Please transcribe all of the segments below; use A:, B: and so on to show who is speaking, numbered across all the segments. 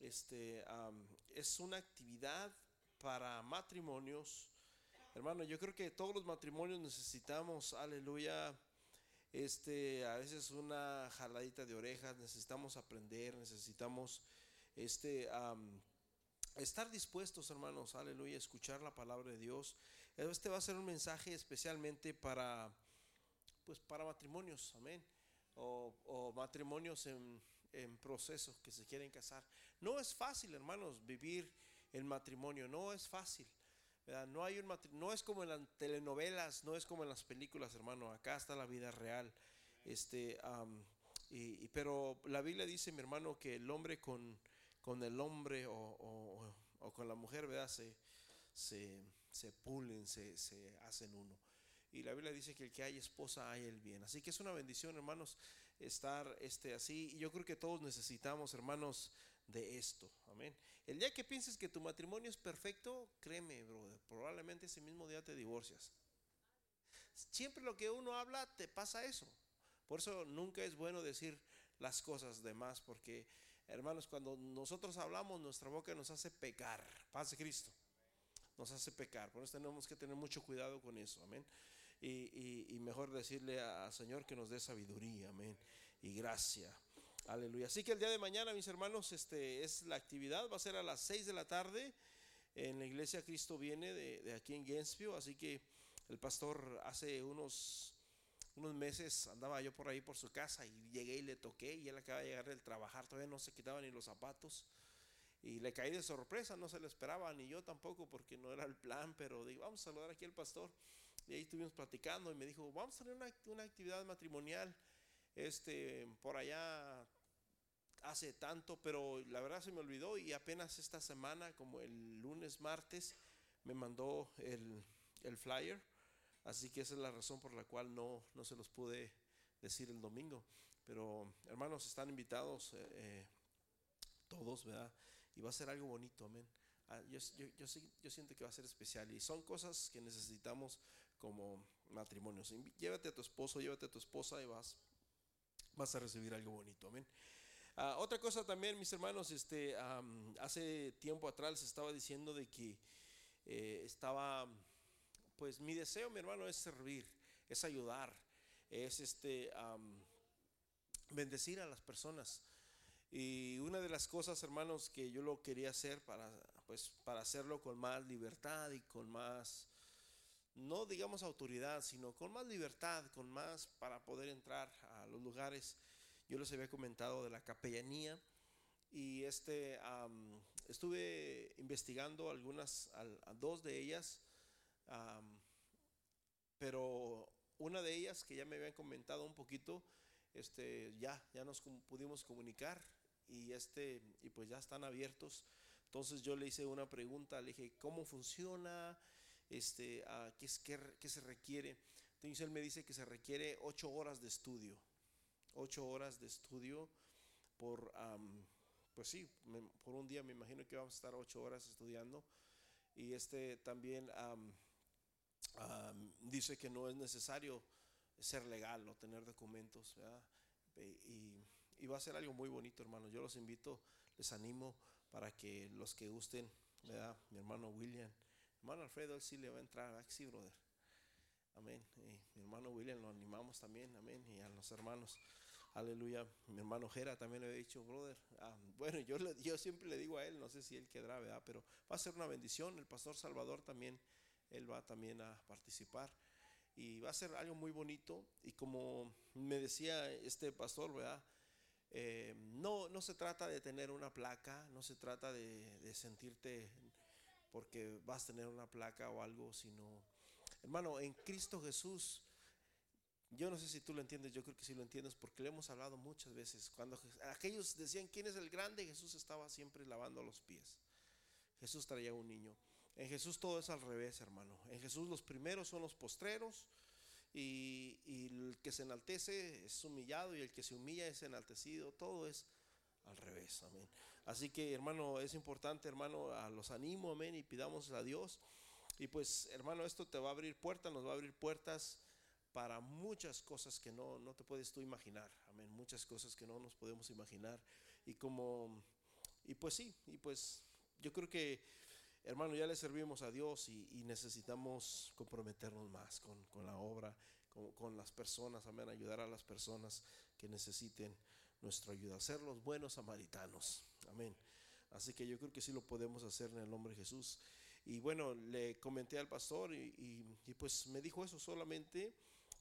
A: este, es una actividad para matrimonios. Hermano, yo creo que todos los matrimonios necesitamos, aleluya, este, a veces una jaladita de orejas, necesitamos aprender, necesitamos este, estar dispuestos, hermanos, aleluya, escuchar la palabra de Dios. Este va a ser un mensaje especialmente para, pues, para matrimonios, amén, o, matrimonios en, en proceso que se quieren casar. No es fácil, hermanos, vivir el matrimonio, no es fácil. No, hay un no es como en las telenovelas, no es como en las películas, hermano. Acá está la vida real. Este, y, pero la Biblia dice, mi hermano, que el hombre con, con el hombre o, con la mujer, ¿verdad? Se, se, se pulen, se, se hacen uno. Y la Biblia dice que el que hay esposa hay el bien. Así que es una bendición, hermanos, estar este, así. Y yo creo que todos necesitamos, hermanos, de esto. Amén. El día que pienses que tu matrimonio es perfecto, créeme, brother, probablemente ese mismo día te divorcias. Siempre lo que uno habla te pasa eso. Por eso nunca es bueno decir las cosas de más, porque hermanos, cuando nosotros hablamos, nuestra boca nos hace pecar. Paz de Cristo nos hace pecar. Por eso tenemos que tener mucho cuidado con eso, amén. Y, mejor decirle al Señor que nos dé sabiduría, amén. Y gracia. Aleluya. Así que el día de mañana, mis hermanos, este es la actividad, va a ser a las 6 de la tarde en la iglesia Cristo viene de, aquí en Gainesville, así que el pastor hace unos unos meses andaba yo por ahí por su casa y llegué y le toqué y él acaba de llegar del trabajar, todavía no se quitaba ni los zapatos. Y le caí de sorpresa, no se lo esperaba, ni yo tampoco, porque no era el plan, pero digo, vamos a saludar aquí al pastor. Y ahí estuvimos platicando y me dijo, vamos a tener una, una actividad matrimonial este, por allá hace tanto, pero la verdad se me olvidó y apenas esta semana, como el lunes, martes, me mandó el, el flyer. Así que esa es la razón por la cual no, no se los pude decir el domingo. Pero hermanos, están invitados eh, eh, todos, ¿verdad? y va a ser algo bonito, amén. Ah, yo, yo, siento que va a ser especial y son cosas que necesitamos como matrimonios. Llévate a tu esposo, llévate a tu esposa y vas, vas a recibir algo bonito, amén. Ah, otra cosa también, mis hermanos, este, hace tiempo atrás estaba diciendo de que eh, estaba, pues mi deseo, mi hermano, es servir, es ayudar, es este, bendecir a las personas. Y una de las cosas, hermanos, que yo lo quería hacer para, pues, para hacerlo con más libertad y con más, no digamos autoridad, sino con más libertad, con más para poder entrar a los lugares. Yo les había comentado de la capellanía y este, estuve investigando algunas, dos de ellas, pero una de ellas que ya me habían comentado un poquito, este, ya, ya nos pudimos comunicar y, este, y pues ya están abiertos. Entonces yo le hice una pregunta, le dije, ¿cómo funciona? Este, ¿qué, es, qué, se requiere? Entonces él me dice que se requiere ocho horas de estudio. Ocho horas de estudio por, pues sí, por un día me imagino que vamos a estar ocho horas estudiando. Y este también dice que no es necesario ser legal o tener documentos. Y y va a ser algo muy bonito, hermanos. Yo los invito, les animo para que los que gusten, ¿verdad? mi hermano William, hermano Alfredo, él sí le va a entrar, sí, brother? Amén. Y mi hermano William lo animamos también, amén. Y a los hermanos, aleluya. Mi hermano Jera también le he dicho, brother. Ah, bueno, yo, yo siempre le digo a él, no sé si él quedará, ¿verdad? Pero va a ser una bendición. El pastor Salvador también, él va también a participar. Y va a ser algo muy bonito. Y como me decía este pastor, ¿verdad? Eh, no, no se trata de tener una placa, no se trata de, sentirte porque vas a tener una placa o algo, sino, hermano, en Cristo Jesús, yo no sé si tú lo entiendes, yo creo que sí lo entiendes porque le hemos hablado muchas veces. Cuando aquellos decían quién es el grande, Jesús estaba siempre lavando los pies. Jesús traía un niño. En Jesús todo es al revés, hermano. En Jesús los primeros son los postreros y, el que se enaltece es humillado y el que se humilla es enaltecido. Todo es al revés, amén. Así que hermano, es importante, hermano, a los animo, amén, y pidamos a Dios. Y pues, hermano, esto te va a abrir puertas, nos va a abrir puertas para muchas cosas que no, no te puedes tú imaginar, amén, muchas cosas que no nos podemos imaginar. Y como y pues sí, y pues yo creo que, hermano, ya le servimos a Dios y, necesitamos comprometernos más con, con la obra, con, con, las personas, amén, ayudar a las personas que necesiten nuestra ayuda, ser los buenos samaritanos, amén. Así que yo creo que sí lo podemos hacer en el nombre de Jesús. Y bueno, le comenté al pastor y, pues me dijo eso solamente,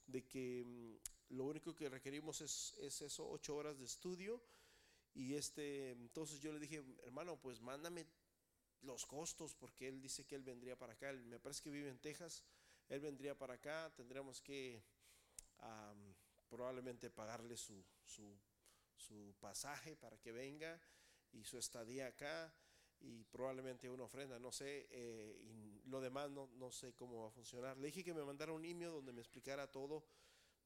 A: de que mm, lo único que requerimos es, es eso, ocho horas de estudio. Y este, entonces yo le dije, hermano, pues mándame los costos, porque él dice que él vendría para acá. Me parece que vive en Texas. Él vendría para acá. Tendríamos que probablemente pagarle su, su, su pasaje para que venga y su estadía acá y probablemente una ofrenda, no sé, eh, y lo demás no, no, sé cómo va a funcionar. Le dije que me mandara un email donde me explicara todo,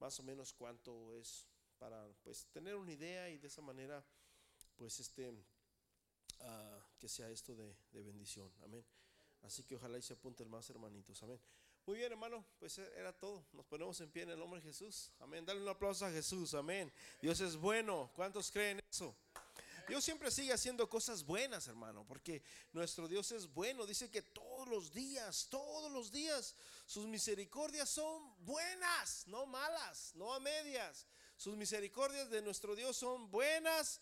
A: más o menos cuánto es para pues tener una idea y de esa manera pues este uh, que sea esto de, de, bendición, amén. Así que ojalá y se apunten más hermanitos, amén. Muy bien, hermano, pues era todo. Nos ponemos en pie en el nombre de Jesús, amén. Dale un aplauso a Jesús, amén. Dios es bueno. ¿Cuántos creen eso? Dios siempre sigue haciendo cosas buenas, hermano, porque nuestro Dios es bueno. Dice que todos los días, todos los días, sus misericordias son buenas, no malas, no a medias. Sus misericordias de nuestro Dios son buenas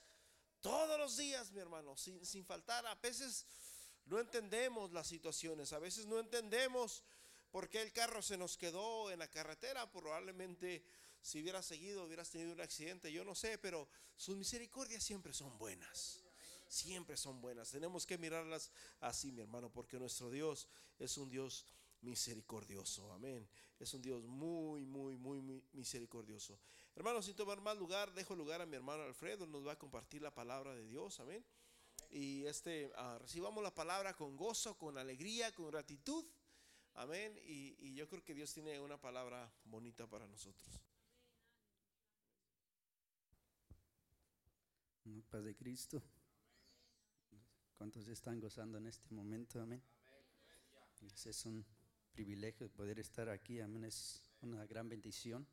A: todos los días, mi hermano, sin, sin faltar. A veces no entendemos las situaciones, a veces no entendemos por qué el carro se nos quedó en la carretera, probablemente si hubieras seguido, hubieras tenido un accidente, yo no sé, pero sus misericordias siempre son buenas. Siempre son buenas. Tenemos que mirarlas así, mi hermano, porque nuestro Dios es un Dios misericordioso. Amén. Es un Dios muy, muy, muy, misericordioso. Hermano, sin tomar más lugar, dejo lugar a mi hermano Alfredo. Nos va a compartir la palabra de Dios. Amén. Y este, ah, recibamos la palabra con gozo, con alegría, con gratitud. Amén. Y yo creo que Dios tiene una palabra bonita para nosotros.
B: Paz de Cristo. ¿Cuántos están gozando en este momento? Amén. Es un privilegio poder estar aquí. Amén. Es una gran bendición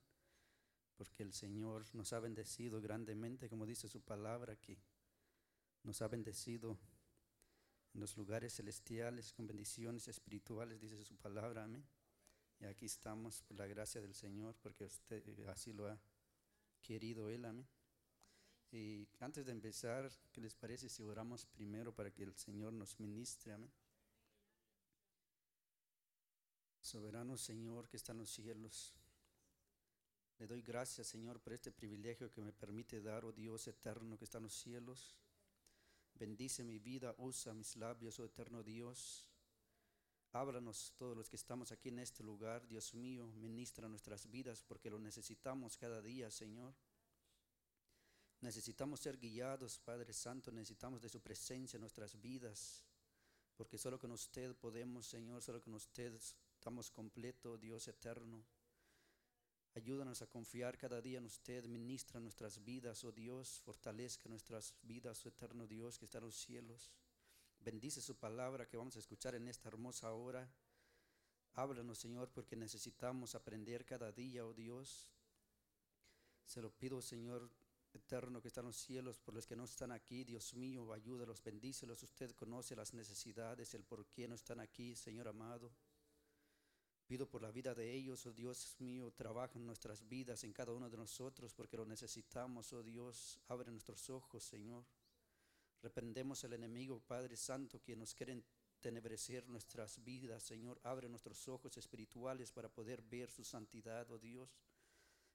B: porque el Señor nos ha bendecido grandemente, como dice su palabra, que nos ha bendecido en los lugares celestiales con bendiciones espirituales, dice su palabra. Amén. Y aquí estamos por la gracia del Señor, porque usted así lo ha querido Él. Amén. Y antes de empezar, ¿qué les parece si oramos primero para que el Señor nos ministre? Amén. Soberano Señor que está en los cielos, le doy gracias Señor por este privilegio que me permite dar, oh Dios eterno que está en los cielos. Bendice mi vida, usa mis labios, oh eterno Dios. Ábranos todos los que estamos aquí en este lugar, Dios mío, ministra nuestras vidas porque lo necesitamos cada día, Señor. Necesitamos ser guiados, Padre Santo, necesitamos de su presencia en nuestras vidas, porque solo con usted podemos, Señor, solo con usted estamos completos, Dios eterno. Ayúdanos a confiar cada día en usted, ministra nuestras vidas, oh Dios, fortalezca nuestras vidas, oh eterno Dios que está en los cielos. Bendice su palabra que vamos a escuchar en esta hermosa hora. Háblanos, Señor, porque necesitamos aprender cada día, oh Dios. Se lo pido, Señor, eterno que está en los cielos, por los que no están aquí, Dios mío, ayúdalos, bendícelos. Usted conoce las necesidades, el por qué no están aquí, Señor amado. Pido por la vida de ellos, oh Dios mío, trabaja en nuestras vidas, en cada uno de nosotros, porque lo necesitamos, oh Dios. Abre nuestros ojos, Señor. Reprendemos al enemigo, Padre Santo, que nos quiere tenebrecer nuestras vidas, Señor. Abre nuestros ojos espirituales para poder ver su santidad, oh Dios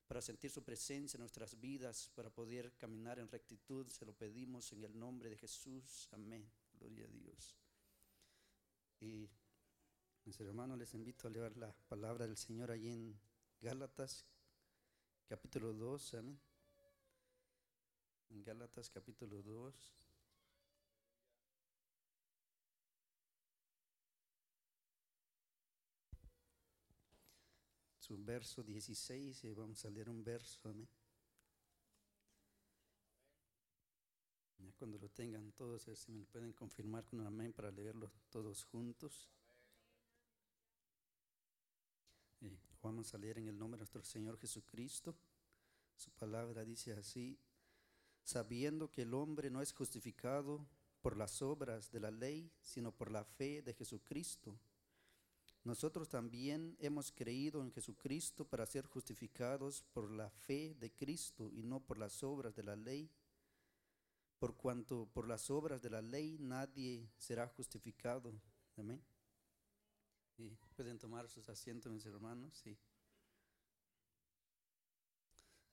B: para sentir su presencia en nuestras vidas, para poder caminar en rectitud. Se lo pedimos en el nombre de Jesús. Amén. Gloria a Dios. Y mis hermanos, les invito a leer la palabra del Señor allí en Gálatas, capítulo 2. Amén. En Gálatas, capítulo 2. Su verso 16 y vamos a leer un verso, amén. Ya cuando lo tengan todos, si me lo pueden confirmar con un amén para leerlo todos juntos. vamos a leer en el nombre de nuestro Señor Jesucristo. Su palabra dice así, sabiendo que el hombre no es justificado por las obras de la ley, sino por la fe de Jesucristo. Nosotros también hemos creído en Jesucristo para ser justificados por la fe de Cristo y no por las obras de la ley, por cuanto por las obras de la ley nadie será justificado. Amén. Pueden tomar sus asientos, mis hermanos. Sí.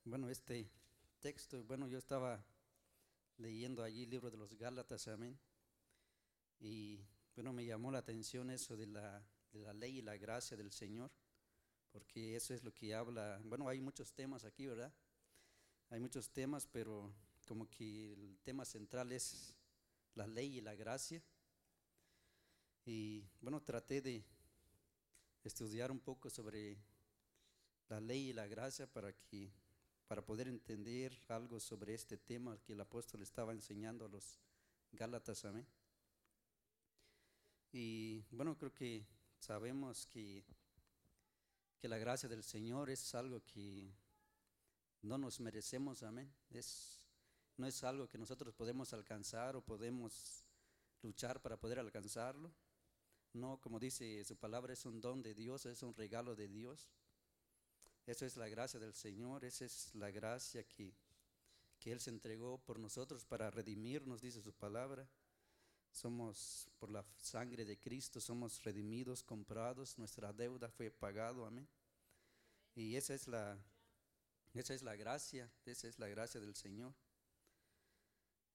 B: Bueno, este texto, bueno, yo estaba leyendo allí el libro de los Gálatas, amén. Y bueno, me llamó la atención eso de la, de la ley y la gracia del Señor, porque eso es lo que habla. Bueno, hay muchos temas aquí, ¿verdad? Hay muchos temas, pero como que el tema central es la ley y la gracia. Y bueno, traté de estudiar un poco sobre la ley y la gracia para que para poder entender algo sobre este tema que el apóstol estaba enseñando a los Gálatas, amén. Y bueno, creo que sabemos que, que la gracia del Señor es algo que no nos merecemos, amén. Es, no es algo que nosotros podemos alcanzar o podemos luchar para poder alcanzarlo. No, como dice su palabra, es un don de Dios, es un regalo de Dios. Eso es la gracia del Señor, esa es la gracia que, que Él se entregó por nosotros para redimirnos, dice su palabra. Somos por la sangre de Cristo, somos redimidos, comprados, nuestra deuda fue pagado, amén. Y esa es la, esa es la gracia, esa es la gracia del Señor.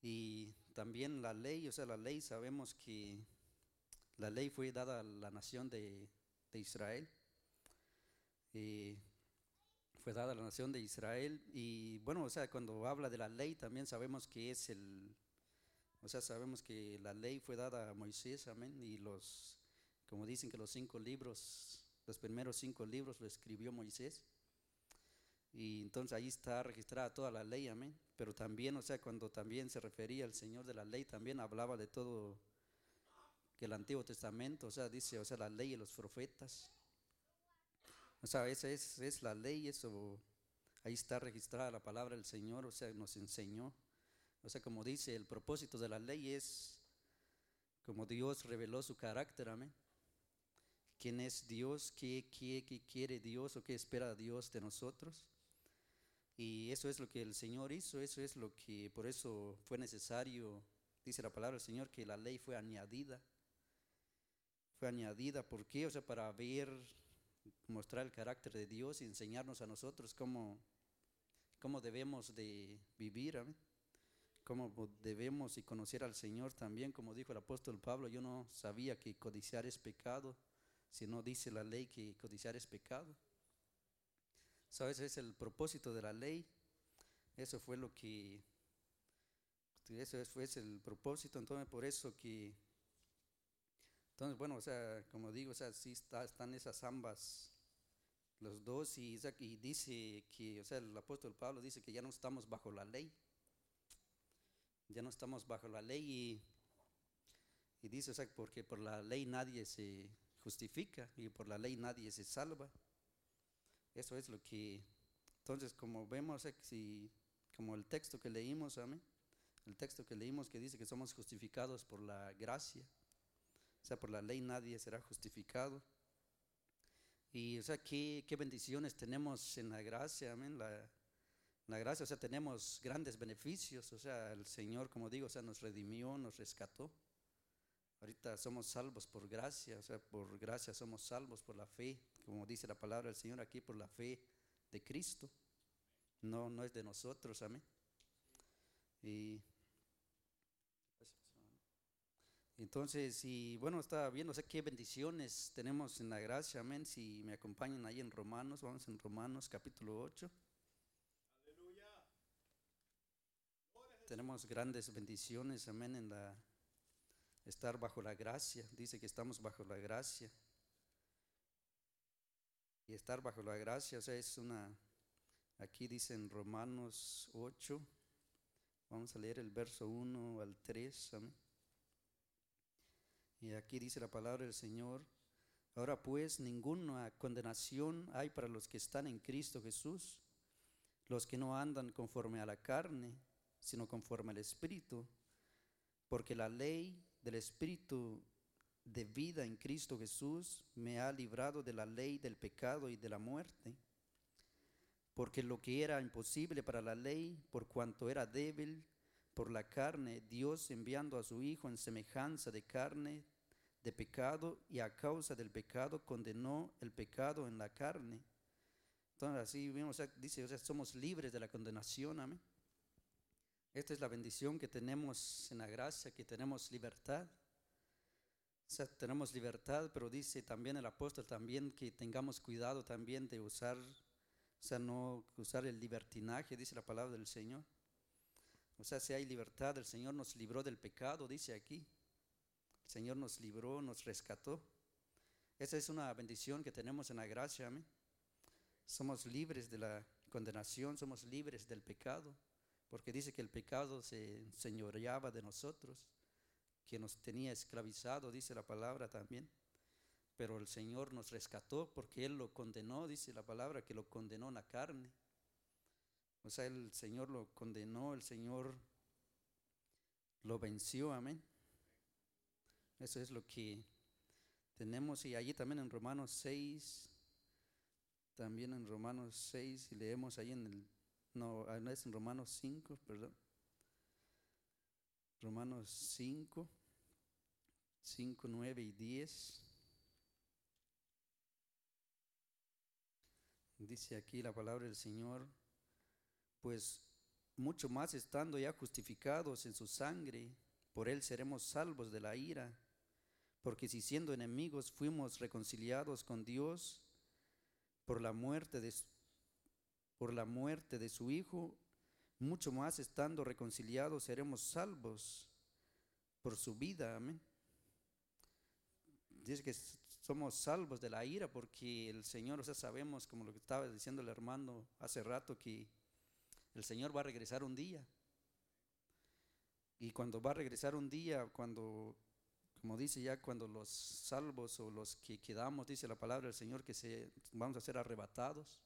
B: Y también la ley, o sea, la ley sabemos que la ley fue dada a la nación de, de Israel. Fue dada a la nación de Israel. Y bueno, o sea, cuando habla de la ley también sabemos que es el, o sea, sabemos que la ley fue dada a Moisés, amén, y los, como dicen que los cinco libros, los primeros cinco libros lo escribió Moisés. Y entonces ahí está registrada toda la ley, amén. Pero también, o sea, cuando también se refería al Señor de la ley, también hablaba de todo que el Antiguo Testamento, o sea, dice, o sea, la ley y los profetas. O sea, esa es, es la ley, eso, ahí está registrada la palabra del Señor, o sea, nos enseñó. O sea, como dice, el propósito de la ley es como Dios reveló su carácter, amén. ¿Quién es Dios? ¿Qué, qué, qué quiere Dios o qué espera Dios de nosotros? Y eso es lo que el Señor hizo, eso es lo que, por eso fue necesario, dice la palabra del Señor, que la ley fue añadida. Fue añadida, ¿por qué? O sea, para ver mostrar el carácter de Dios y enseñarnos a nosotros cómo, cómo debemos de vivir, cómo debemos y conocer al Señor también, como dijo el apóstol Pablo, yo no sabía que codiciar es pecado, si no dice la ley que codiciar es pecado. ¿Sabes? Es el propósito de la ley. Eso fue lo que, eso fue el propósito, entonces por eso que entonces, bueno, o sea, como digo, o sea, sí está, están esas ambas, los dos, y, y dice que, o sea, el apóstol Pablo dice que ya no estamos bajo la ley, ya no estamos bajo la ley y, y dice, o sea, porque por la ley nadie se justifica y por la ley nadie se salva. Eso es lo que, entonces, como vemos, si, como el texto que leímos, amén, el texto que leímos que dice que somos justificados por la gracia o sea, por la ley nadie será justificado. Y, o sea, qué, qué bendiciones tenemos en la gracia, amén. La gracia, o sea, tenemos grandes beneficios. O sea, el Señor, como digo, o sea, nos redimió, nos rescató. Ahorita somos salvos por gracia, o sea, por gracia somos salvos por la fe, como dice la palabra del Señor aquí, por la fe de Cristo. No, no es de nosotros, amén. Y entonces, y bueno, estaba viendo, sé qué bendiciones tenemos en la gracia, amén. Si me acompañan ahí en Romanos, vamos en Romanos capítulo 8. Tenemos grandes bendiciones, amén, en la estar bajo la gracia. Dice que estamos bajo la gracia. Y estar bajo la gracia, o sea, es una, aquí dice en Romanos 8, vamos a leer el verso 1 al 3, amén. Y aquí dice la palabra del Señor. Ahora pues ninguna condenación hay para los que están en Cristo Jesús, los que no andan conforme a la carne, sino conforme al Espíritu. Porque la ley del Espíritu de vida en Cristo Jesús me ha librado de la ley del pecado y de la muerte. Porque lo que era imposible para la ley, por cuanto era débil por la carne, Dios enviando a su Hijo en semejanza de carne, de pecado, y a causa del pecado condenó el pecado en la carne. Entonces así dice, o sea, somos libres de la condenación, amén. Esta es la bendición que tenemos en la gracia, que tenemos libertad. O sea, tenemos libertad, pero dice también el apóstol también que tengamos cuidado también de usar, o sea, no usar el libertinaje, dice la palabra del Señor. O sea, si hay libertad, el Señor nos libró del pecado, dice aquí. El Señor nos libró, nos rescató. Esa es una bendición que tenemos en la gracia, amén. Somos libres de la condenación, somos libres del pecado porque dice que el pecado se señoreaba de nosotros, que nos tenía esclavizado, dice la palabra también. Pero el Señor nos rescató porque Él lo condenó, dice la palabra, que lo condenó en la carne. O sea, el Señor lo condenó, el Señor lo venció, amén. Eso es lo que tenemos. Y allí también en Romanos 6, también en Romanos 6, y leemos ahí en el no, no es en Romanos 5, perdón. Romanos 5, 5, 9 y 10. Dice aquí la palabra del Señor, pues mucho más estando ya justificados en su sangre, por él seremos salvos de la ira, porque si siendo enemigos fuimos reconciliados con Dios por la muerte de, por la muerte de su Hijo, mucho más estando reconciliados seremos salvos por su vida. Amén. Dice que somos salvos de la ira porque el Señor, o sea, sabemos, como lo que estaba diciendo el hermano hace rato, que el Señor va a regresar un día. Y cuando va a regresar un día, cuando, como dice ya, cuando los salvos o los que quedamos, dice la palabra del Señor, que se, vamos a ser arrebatados.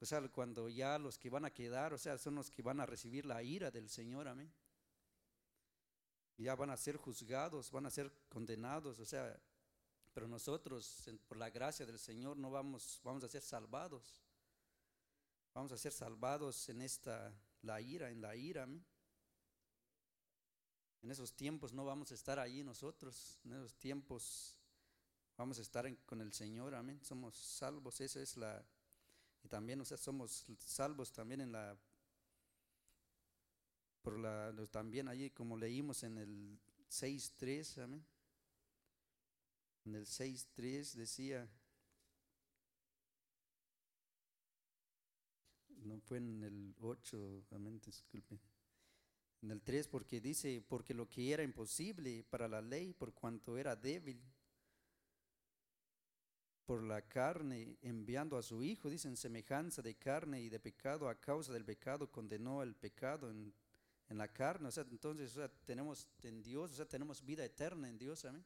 B: O sea, cuando ya los que van a quedar, o sea, son los que van a recibir la ira del Señor, amén. Ya van a ser juzgados, van a ser condenados, o sea, pero nosotros, por la gracia del Señor, no vamos, vamos a ser salvados. Vamos a ser salvados en esta, la ira, en la ira, amén. En esos tiempos no vamos a estar allí nosotros, en esos tiempos vamos a estar con el Señor, amén. Somos salvos, esa es la, y también, o sea, somos salvos también en la, por la, también allí como leímos en el 6.3, amén. En el 6.3 decía, no fue en el 8, amén, disculpe. En el 3 porque dice, porque lo que era imposible para la ley, por cuanto era débil, por la carne, enviando a su Hijo, dice, en semejanza de carne y de pecado, a causa del pecado condenó el pecado en, la carne. O sea, entonces, o sea, tenemos en Dios, o sea, tenemos vida eterna en Dios, amén.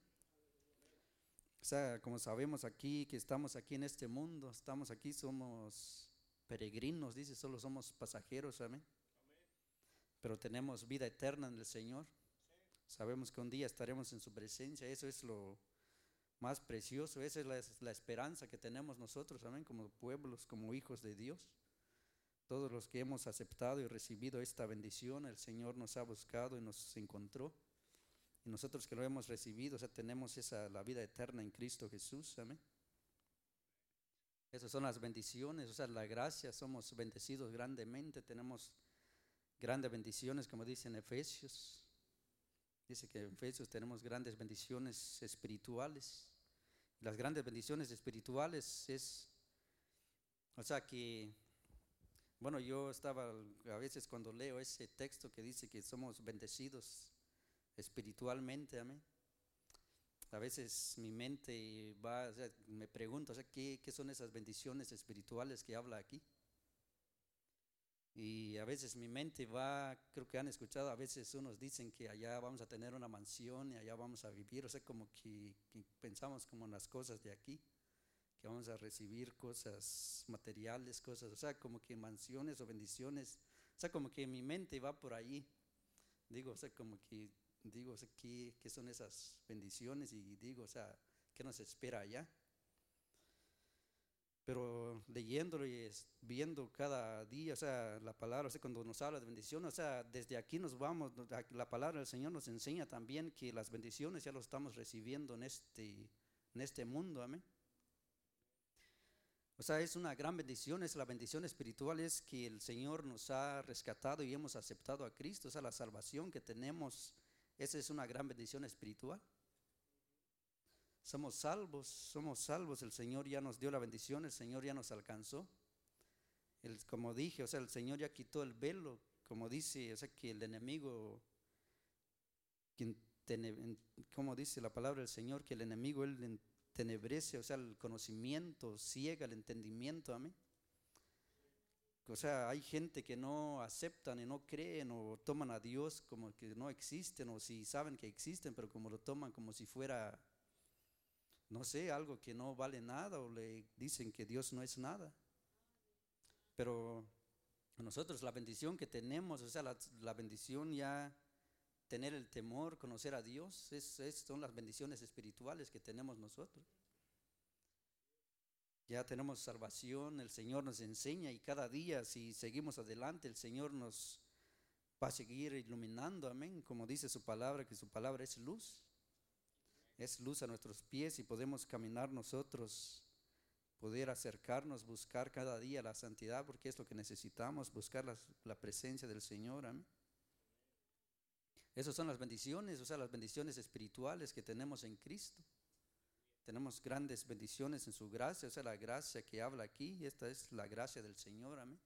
B: O sea, como sabemos aquí, que estamos aquí en este mundo, estamos aquí, somos peregrinos, dice, solo somos pasajeros, amén. Pero tenemos vida eterna en el Señor. Sabemos que un día estaremos en su presencia, eso es lo, más precioso. Esa es la, esperanza que tenemos nosotros, amén, como pueblos, como hijos de Dios. Todos los que hemos aceptado y recibido esta bendición, el Señor nos ha buscado y nos encontró. Y nosotros que lo hemos recibido, o sea, tenemos esa, la vida eterna en Cristo Jesús, amén. Esas son las bendiciones, o sea, la gracia, somos bendecidos grandemente, tenemos grandes bendiciones, como dice en Efesios. Dice que en Efesios tenemos grandes bendiciones espirituales. Las grandes bendiciones espirituales es, o sea que, bueno, yo estaba a veces cuando leo ese texto que dice que somos bendecidos espiritualmente, amén. A veces mi mente va, o sea, me pregunto, o sea, ¿qué, ¿qué son esas bendiciones espirituales que habla aquí? Y a veces mi mente va, creo que han escuchado, a veces unos dicen que allá vamos a tener una mansión y allá vamos a vivir, o sea, como que, pensamos como en las cosas de aquí, que vamos a recibir cosas materiales, cosas, o sea, como que mansiones o bendiciones, o sea, como que mi mente va por ahí. digo, o sea, como que, digo, o sea, ¿qué, qué son esas bendiciones? Y digo, o sea, ¿qué nos espera allá? Pero leyéndolo y viendo cada día, o sea, la palabra, o sea, cuando nos habla de bendición, o sea, desde aquí nos vamos, la- la palabra del Señor nos enseña también que las bendiciones ya lo estamos recibiendo en este, en este mundo, amén. O sea, es una gran bendición, es la bendición espiritual, es que el Señor nos ha rescatado y hemos aceptado a Cristo, o sea, la salvación que tenemos, esa es una gran bendición espiritual. Somos salvos, somos salvos, el Señor ya nos dio la bendición, el Señor ya nos alcanzó. El- como dije, o sea, el Señor ya quitó el velo, como dice, o sea, que el enemigo, quien tene- en- como dice la palabra del Señor, que el enemigo, él entenebrece, o sea, el conocimiento, ciega el entendimiento, amén. O sea, hay gente que no aceptan y no creen o toman a Dios como que no existen o si saben que existen, pero como lo toman como si fuera no sé, algo que no vale nada o le dicen que Dios no es nada. Pero nosotros la bendición que tenemos, o sea, la, bendición ya tener el temor, conocer a Dios, es, es- son las bendiciones espirituales que tenemos nosotros. Ya tenemos salvación, el Señor nos enseña y cada día si seguimos adelante, el Señor nos va a seguir iluminando, amén, como dice su palabra, que su palabra es luz es luz a nuestros pies y podemos caminar nosotros, poder acercarnos, buscar cada día la santidad, porque es lo que necesitamos, buscar las- la, presencia del Señor. amén. Esas son las bendiciones, o sea, las bendiciones espirituales que tenemos en Cristo. Tenemos grandes bendiciones en su gracia, o sea, la gracia que habla aquí, esta es la gracia del Señor, amén.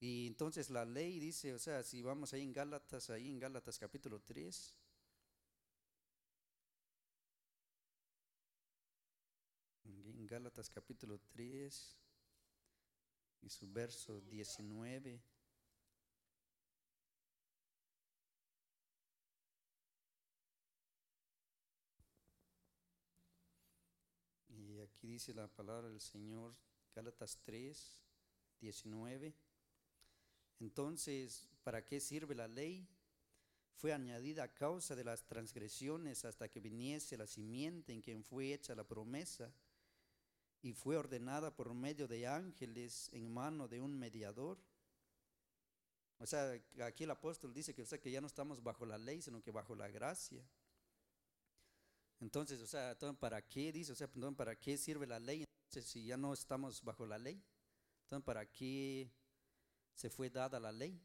B: Y entonces la ley dice, o sea, si vamos ahí en Gálatas, ahí en Gálatas capítulo 3, Gálatas capítulo 3 y su verso 19. Y aquí dice la palabra del Señor, Gálatas 3, 19. Entonces, ¿para qué sirve la ley? Fue añadida a causa de las transgresiones hasta que viniese la simiente en quien fue hecha la promesa y fue ordenada por medio de ángeles en mano de un mediador. O sea, aquí el apóstol dice que, o sea, que ya no estamos bajo la ley, sino que bajo la gracia. Entonces, o sea, ¿para qué dice? O sea, ¿para qué sirve la ley? Entonces, si ya no estamos bajo la ley, entonces, ¿para qué se fue dada la ley?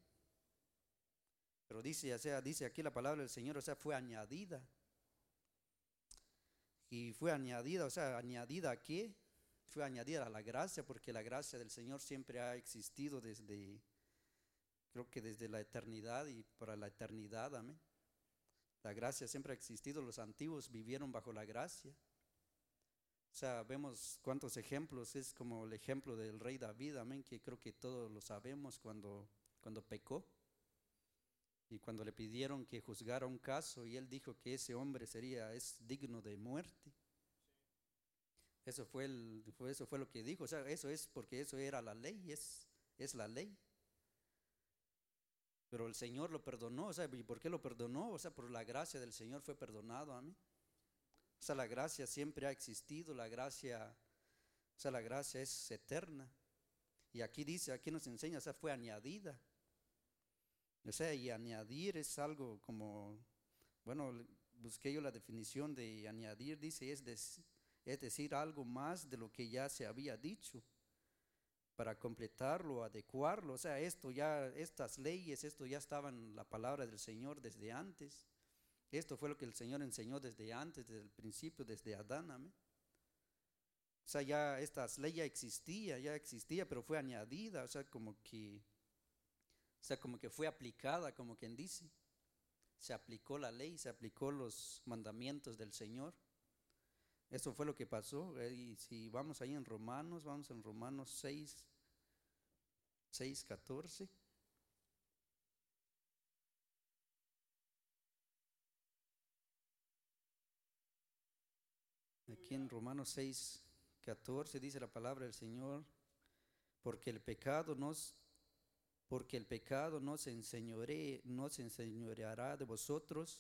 B: Pero dice, o sea, dice aquí la palabra del Señor, o sea, fue añadida. Y fue añadida, o sea, añadida a qué? Fue añadida la gracia, porque la gracia del Señor siempre ha existido desde, creo que desde la eternidad y para la eternidad, amén. La gracia siempre ha existido, los antiguos vivieron bajo la gracia. O sea, vemos cuántos ejemplos, es como el ejemplo del rey David, amén, que creo que todos lo sabemos cuando, cuando pecó. Y cuando le pidieron que juzgara un caso y él dijo que ese hombre sería, es digno de muerte. Eso fue, el, eso fue lo que dijo, o sea, eso es porque eso era la ley, es, es la ley. Pero el Señor lo perdonó, o sea, ¿y por qué lo perdonó? O sea, por la gracia del Señor fue perdonado a mí. O sea, la gracia siempre ha existido, la gracia, o sea, la gracia es eterna. Y aquí dice, aquí nos enseña, o sea, fue añadida. O sea, y añadir es algo como, bueno, busqué yo la definición de añadir, dice, es, dec- es decir, algo más de lo que ya se había dicho para completarlo, adecuarlo. O sea, esto ya, estas leyes, esto ya estaba en la palabra del Señor desde antes. Esto fue lo que el Señor enseñó desde antes, desde el principio, desde Adán. amén. O sea, ya estas leyes ya existía, ya existía, pero fue añadida, o sea, como que, o sea, como que fue aplicada, como quien dice. Se aplicó la ley, se aplicó los mandamientos del Señor. Eso fue lo que pasó. eh, Y si vamos ahí en Romanos, vamos en Romanos 6, 6, 14. Aquí en Romanos 6, 14 dice la palabra del Señor, porque el pecado nos, porque el pecado no se, enseñore, no se enseñoreará de vosotros,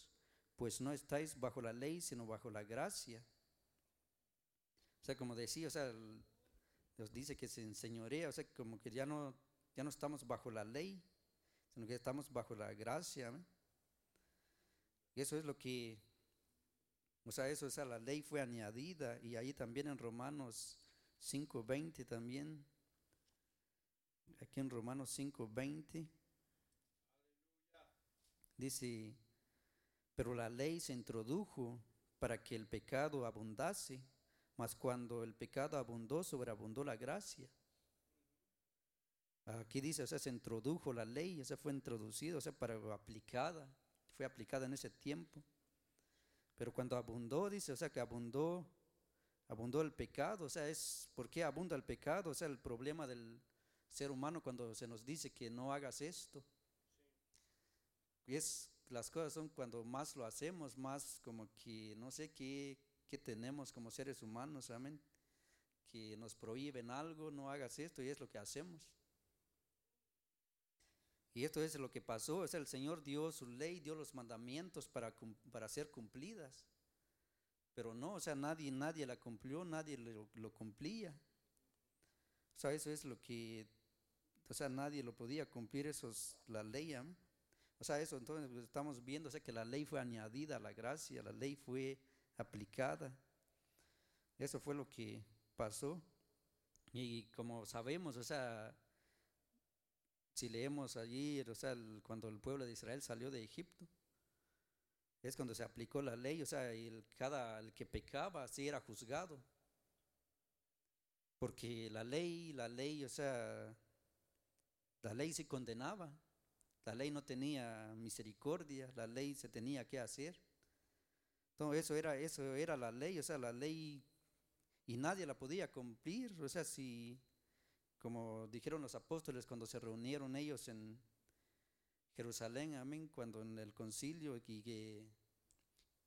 B: pues no estáis bajo la ley, sino bajo la gracia. O sea, como decía, o sea, Dios dice que se enseñorea, o sea, como que ya no, ya no estamos bajo la ley, sino que estamos bajo la gracia. Eso es lo que, o sea, eso, esa la ley fue añadida y ahí también en Romanos 5.20 también, aquí en Romanos 5.20, dice, pero la ley se introdujo para que el pecado abundase, mas cuando el pecado abundó, sobreabundó la gracia. Aquí dice, o sea, se introdujo la ley, o sea, fue introducido, o sea, para aplicada, fue aplicada en ese tiempo. Pero cuando abundó, dice, o sea, que abundó, abundó el pecado, o sea, es, ¿por qué abunda el pecado? O sea, el problema del ser humano cuando se nos dice que no hagas esto. Y es, las cosas son cuando más lo hacemos, más como que no sé qué, qué tenemos como seres humanos, amén. Que nos prohíben algo, no hagas esto, y es lo que hacemos. Y esto es lo que pasó, es el Señor dio su ley, dio los mandamientos para, para ser cumplidas. Pero no, o sea, nadie, nadie la cumplió, nadie lo, lo cumplía. O sea, eso es lo que, o sea, nadie lo podía cumplir, eso es la ley. O sea, eso entonces estamos viendo, o sea, que la ley fue añadida a la gracia, la ley fue aplicada. Eso fue lo que pasó. Y como sabemos, o sea, si leemos allí, o sea, cuando el pueblo de Israel salió de Egipto, es cuando se aplicó la ley, o sea, el, cada el que pecaba así era juzgado. Porque la ley, la ley, o sea, la ley se condenaba, la ley no tenía misericordia, la ley se tenía que hacer. Entonces eso era, eso era la ley, o sea, la ley y nadie la podía cumplir, o sea, si como dijeron los apóstoles cuando se reunieron ellos en Jerusalén, amén, cuando en el concilio, y que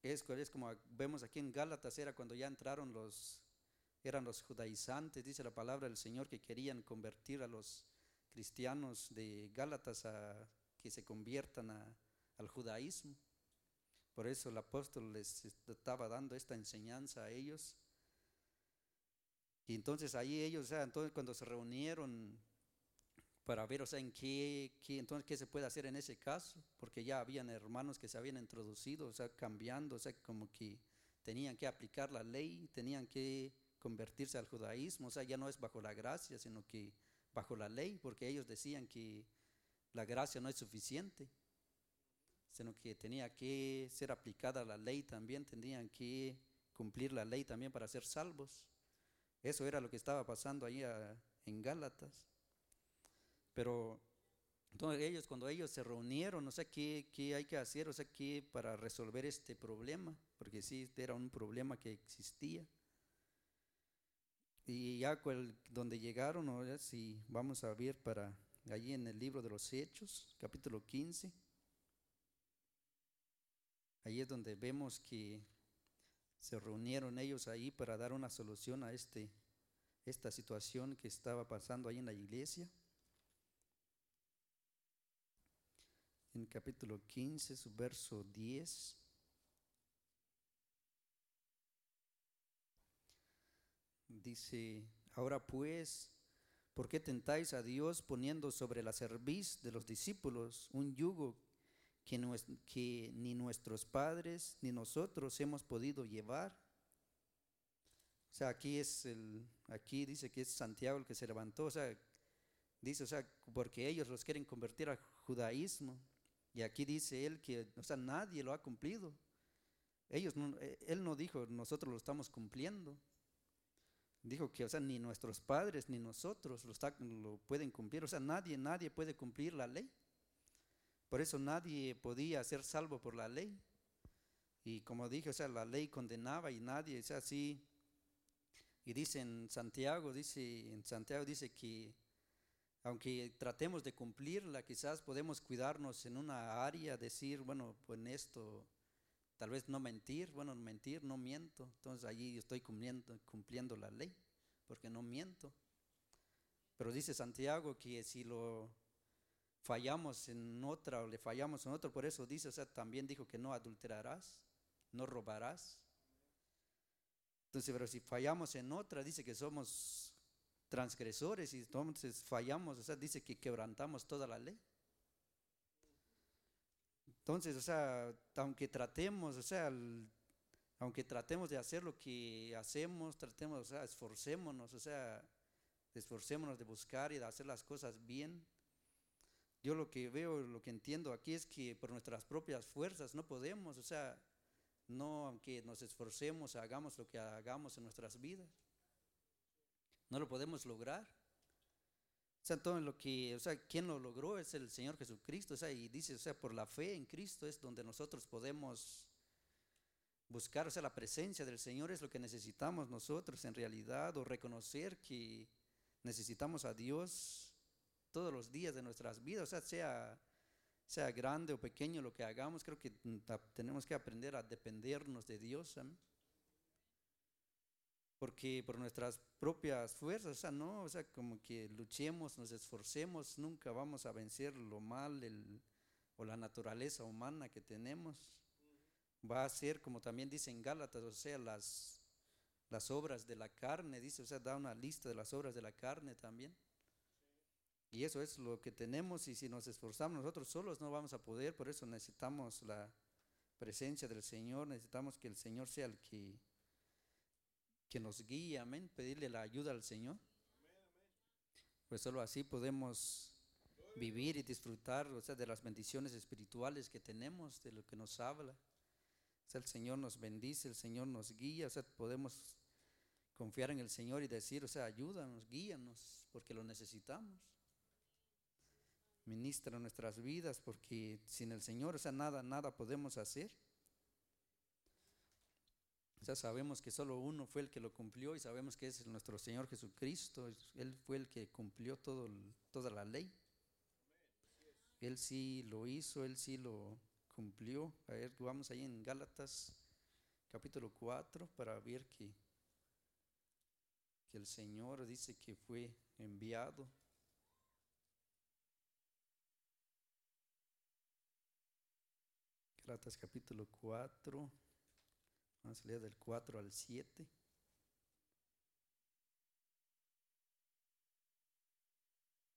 B: es, es como vemos aquí en Gálatas, era cuando ya entraron los, eran los judaizantes, dice la palabra del Señor, que querían convertir a los cristianos de Gálatas a que se conviertan al judaísmo. Por eso el apóstol les estaba dando esta enseñanza a ellos. Y entonces ahí ellos, o sea, entonces cuando se reunieron para ver, o sea, en qué, entonces qué se puede hacer en ese caso, porque ya habían hermanos que se habían introducido, o sea, cambiando, o sea, como que tenían que aplicar la ley, tenían que convertirse al judaísmo, o sea, ya no es bajo la gracia, sino que bajo la ley, porque ellos decían que la gracia no es suficiente, sino que tenía que ser aplicada la ley también, tendrían que cumplir la ley también para ser salvos. Eso era lo que estaba pasando ahí en Gálatas. Pero entonces ellos, cuando ellos se reunieron, no sé qué, qué hay que hacer, o sea, qué para resolver este problema, porque sí, era un problema que existía. Y ya donde llegaron, si vamos a ver para allí en el libro de los Hechos, capítulo 15, ahí es donde vemos que se reunieron ellos ahí para dar una solución a este, esta situación que estaba pasando ahí en la iglesia. En capítulo 15, su verso 10. Dice, ahora pues, ¿por qué tentáis a Dios poniendo sobre la cerviz de los discípulos un yugo que, ni nuestros padres ni nosotros hemos podido llevar. O sea, aquí es el, aquí dice que es Santiago el que se levantó, o sea, dice, o sea, porque ellos los quieren convertir al judaísmo. Y aquí dice él que, o sea, nadie lo ha cumplido. Ellos eh, él no dijo, nosotros lo estamos cumpliendo. Dijo que, o sea, ni nuestros padres ni nosotros lo, lo pueden cumplir. O sea, nadie, nadie puede cumplir la ley. Por eso nadie podía ser salvo por la ley. Y como dije, o sea, la ley condenaba y nadie, es así. Y dice en Santiago, dice, en Santiago dice que aunque tratemos de cumplirla, quizás podemos cuidarnos en una área, decir, bueno, pues en esto, tal vez no mentir, bueno, mentir, no miento, entonces allí estoy cumpliendo, cumpliendo la ley, porque no miento. Pero dice Santiago que si lo fallamos en otra o le fallamos en otro, por eso dice, o sea, también dijo que no adulterarás, no robarás. Entonces, pero si fallamos en otra, dice que somos transgresores y entonces fallamos, o sea, dice que quebrantamos toda la ley. Entonces, o sea, aunque tratemos, o sea, aunque tratemos de hacer lo que hacemos, tratemos, o sea, esforcémonos, o sea, esforcémonos de buscar y de hacer las cosas bien. Yo lo que veo, lo que entiendo aquí es que por nuestras propias fuerzas no podemos, o sea, no aunque nos esforcemos, hagamos lo que hagamos en nuestras vidas, no lo podemos lograr. O sea, todo lo que, o sea, quien lo logró es el Señor Jesucristo, o sea, y dice, o sea, por la fe en Cristo es donde nosotros podemos buscar, o sea, la presencia del Señor es lo que necesitamos nosotros en realidad, o reconocer que necesitamos a Dios todos los días de nuestras vidas, o sea, sea, grande o pequeño lo que hagamos, creo que tenemos que aprender a dependernos de Dios. ¿amén? porque por nuestras propias fuerzas, o sea, no, o sea, como que luchemos, nos esforcemos, nunca vamos a vencer lo mal o la naturaleza humana que tenemos. Va a ser, como también dice en Gálatas, o sea, las, las obras de la carne, dice, o sea, da una lista de las obras de la carne también. Y eso es lo que tenemos y si nos esforzamos nosotros solos no vamos a poder, por eso necesitamos la presencia del Señor, necesitamos que el Señor sea el que nos guíe, amén, pedirle la ayuda al Señor. Pues solo así podemos vivir y disfrutar o sea, de las bendiciones espirituales que tenemos, de lo que nos habla. O sea, el Señor nos bendice, el Señor nos guía, o sea, podemos confiar en el Señor y decir, o sea, ayúdanos, guíanos, porque lo necesitamos. Ministra nuestras vidas, porque sin el Señor, o sea, nada, nada podemos hacer. Ya sabemos que solo uno fue el que lo cumplió y sabemos que es nuestro Señor Jesucristo. Él fue el que cumplió todo, toda la ley. Él sí lo hizo, él sí lo cumplió. A ver, vamos ahí en Gálatas capítulo 4 para ver que, que el Señor dice que fue enviado. Gálatas capítulo 4. Vamos a leer del 4 al 7.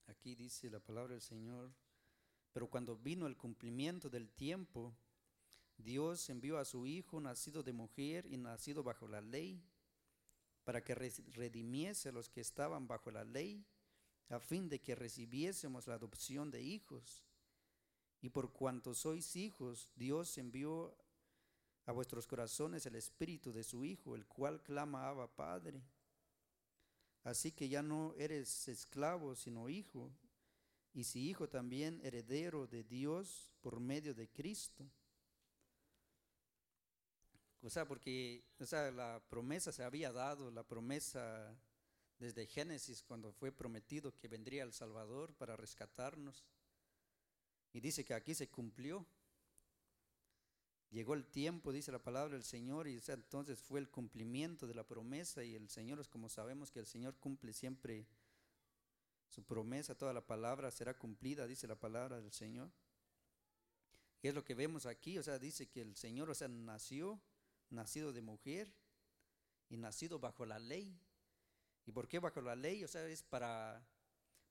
B: Aquí dice la palabra del Señor, pero cuando vino el cumplimiento del tiempo, Dios envió a su Hijo, nacido de mujer y nacido bajo la ley, para que redimiese a los que estaban bajo la ley, a fin de que recibiésemos la adopción de hijos. Y por cuanto sois hijos, Dios envió a vuestros corazones el espíritu de su Hijo, el cual clama Padre. Así que ya no eres esclavo, sino hijo, y si hijo también heredero de Dios por medio de Cristo. O sea, porque o sea, la promesa se había dado, la promesa desde Génesis, cuando fue prometido que vendría el Salvador para rescatarnos. Y dice que aquí se cumplió. Llegó el tiempo, dice la palabra del Señor, y entonces fue el cumplimiento de la promesa y el Señor es como sabemos que el Señor cumple siempre su promesa, toda la palabra será cumplida, dice la palabra del Señor. Y es lo que vemos aquí, o sea, dice que el Señor, o sea, nació, nacido de mujer y nacido bajo la ley. ¿Y por qué bajo la ley? O sea, es para,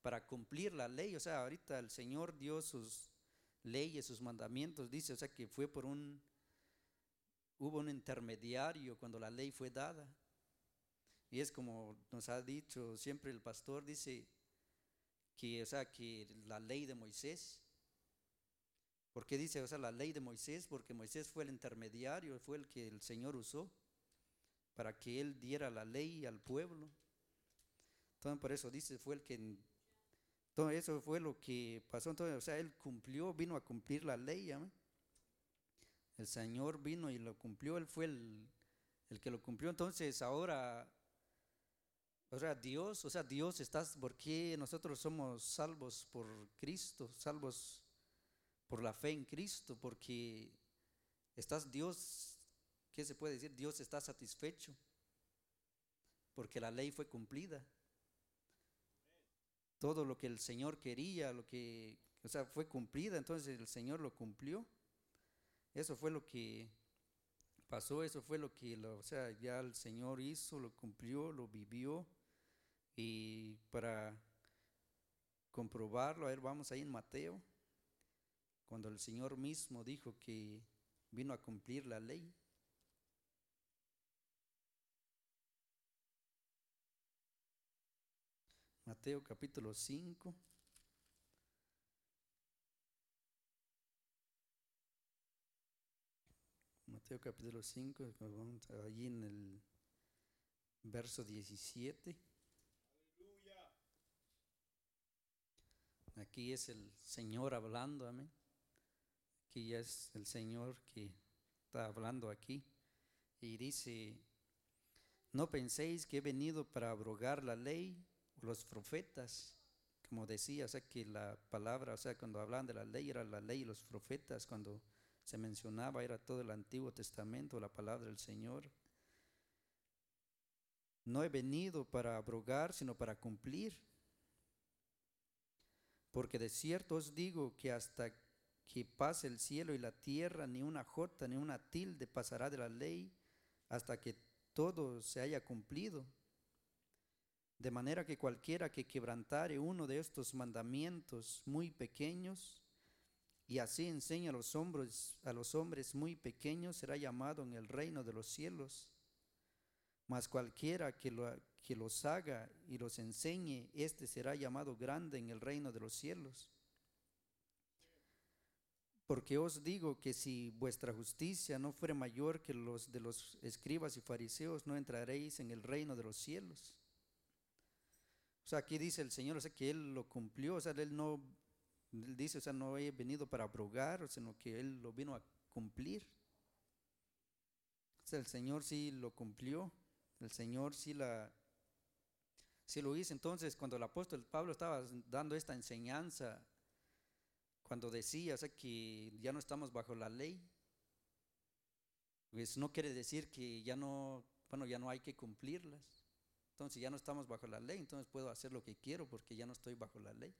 B: para cumplir la ley. O sea, ahorita el Señor dio sus leyes, sus mandamientos, dice, o sea que fue por un, hubo un intermediario cuando la ley fue dada. Y es como nos ha dicho siempre el pastor, dice que, o sea, que la ley de Moisés, ¿por qué dice, o sea, la ley de Moisés? Porque Moisés fue el intermediario, fue el que el Señor usó para que él diera la ley al pueblo. Entonces, por eso dice, fue el que todo eso fue lo que pasó. Entonces, o sea, él cumplió, vino a cumplir la ley. El Señor vino y lo cumplió, él fue el, el que lo cumplió. Entonces, ahora, o sea, Dios, o sea, Dios está, porque nosotros somos salvos por Cristo, salvos por la fe en Cristo, porque estás Dios, ¿qué se puede decir? Dios está satisfecho, porque la ley fue cumplida todo lo que el Señor quería, lo que, o sea, fue cumplida, entonces el Señor lo cumplió. Eso fue lo que pasó, eso fue lo que, o sea, ya el Señor hizo, lo cumplió, lo vivió. Y para comprobarlo, a ver, vamos ahí en Mateo, cuando el Señor mismo dijo que vino a cumplir la ley. Mateo capítulo 5. Mateo capítulo 5, allí en el verso 17. Aquí es el Señor hablando, amén. Aquí es el Señor que está hablando aquí. Y dice, no penséis que he venido para abrogar la ley los profetas, como decía, o sea que la palabra, o sea, cuando hablaban de la ley era la ley y los profetas, cuando se mencionaba era todo el Antiguo Testamento, la palabra del Señor. No he venido para abrogar, sino para cumplir. Porque de cierto os digo que hasta que pase el cielo y la tierra, ni una jota ni una tilde pasará de la ley hasta que todo se haya cumplido. De manera que cualquiera que quebrantare uno de estos mandamientos muy pequeños y así enseña a los hombres, a los hombres muy pequeños será llamado en el reino de los cielos. Mas cualquiera que, lo, que los haga y los enseñe, éste será llamado grande en el reino de los cielos. Porque os digo que si vuestra justicia no fuere mayor que los de los escribas y fariseos, no entraréis en el reino de los cielos. O sea, aquí dice el Señor, o sea, que Él lo cumplió, o sea, Él no, Él dice, o sea, no he venido para abrogar, sino que Él lo vino a cumplir. O sea, el Señor sí lo cumplió, el Señor sí la, sí lo hizo. Entonces, cuando el apóstol Pablo estaba dando esta enseñanza, cuando decía, o sea, que ya no estamos bajo la ley, pues no quiere decir que ya no, bueno, ya no hay que cumplirlas. Entonces ya no estamos bajo la ley, entonces puedo hacer lo que quiero porque ya no estoy bajo la ley.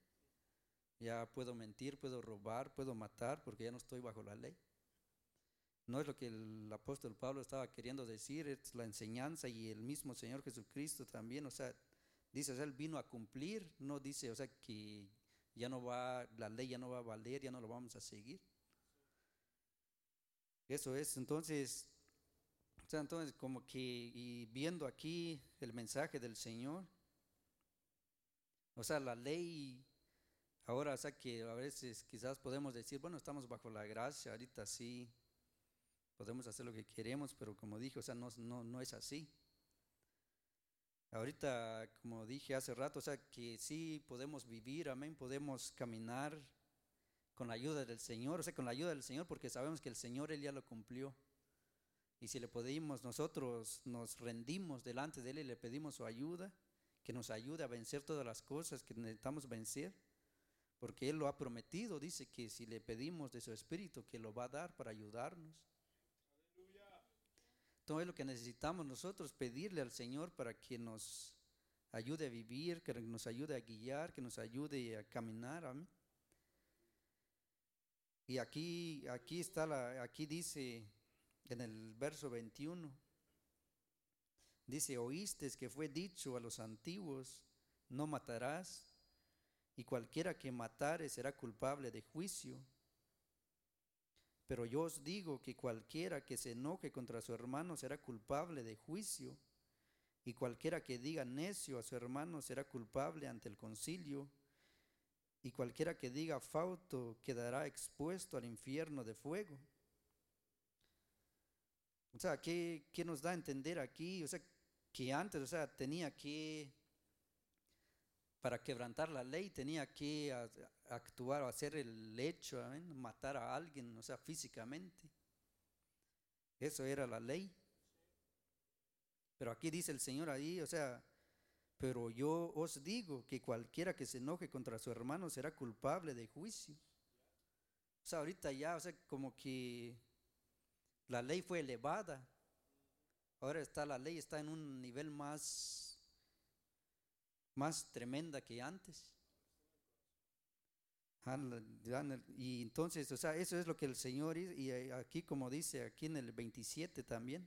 B: Ya puedo mentir, puedo robar, puedo matar porque ya no estoy bajo la ley. No es lo que el apóstol Pablo estaba queriendo decir, es la enseñanza y el mismo Señor Jesucristo también, o sea, dice, o sea, él vino a cumplir, no dice, o sea, que ya no va, la ley ya no va a valer, ya no lo vamos a seguir. Eso es, entonces, o sea, entonces como que y viendo aquí el mensaje del Señor, o sea, la ley, ahora, o sea, que a veces quizás podemos decir, bueno, estamos bajo la gracia, ahorita sí, podemos hacer lo que queremos, pero como dije, o sea, no, no, no es así. Ahorita, como dije hace rato, o sea, que sí podemos vivir, amén, podemos caminar con la ayuda del Señor, o sea, con la ayuda del Señor, porque sabemos que el Señor, Él ya lo cumplió. Y si le pedimos, nosotros nos rendimos delante de Él y le pedimos su ayuda, que nos ayude a vencer todas las cosas que necesitamos vencer, porque Él lo ha prometido, dice que si le pedimos de su Espíritu, que lo va a dar para ayudarnos. Todo es lo que necesitamos nosotros, pedirle al Señor para que nos ayude a vivir, que nos ayude a guiar, que nos ayude a caminar. Y aquí, aquí está la, aquí dice en el verso 21. Dice, oíste que fue dicho a los antiguos, no matarás, y cualquiera que matare será culpable de juicio. Pero yo os digo que cualquiera que se enoje contra su hermano será culpable de juicio, y cualquiera que diga necio a su hermano será culpable ante el concilio, y cualquiera que diga fauto quedará expuesto al infierno de fuego. O sea, ¿qué, nos da a entender aquí? O sea, que antes, o sea, tenía que, para quebrantar la ley, tenía que actuar o hacer el hecho, matar a alguien, o sea, físicamente. Eso era la ley. Pero aquí dice el Señor ahí, o sea, pero yo os digo que cualquiera que se enoje contra su hermano será culpable de juicio. O sea, ahorita ya, o sea, como que la ley fue elevada. Ahora está la ley está en un nivel más más tremenda que antes. Y entonces, o sea, eso es lo que el Señor, y aquí como dice, aquí en el 27 también,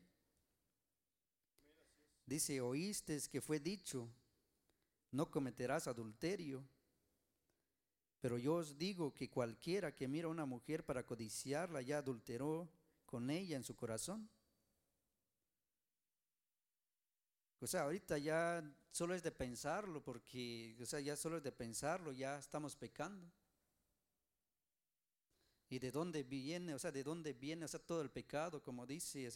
B: dice, oíste que fue dicho, no cometerás adulterio. Pero yo os digo que cualquiera que mira a una mujer para codiciarla ya adulteró con ella en su corazón. O sea, ahorita ya solo es de pensarlo, porque, o sea, ya solo es de pensarlo, ya estamos pecando. ¿Y de dónde viene? O sea, ¿de dónde viene? O sea, todo el pecado, como dice, o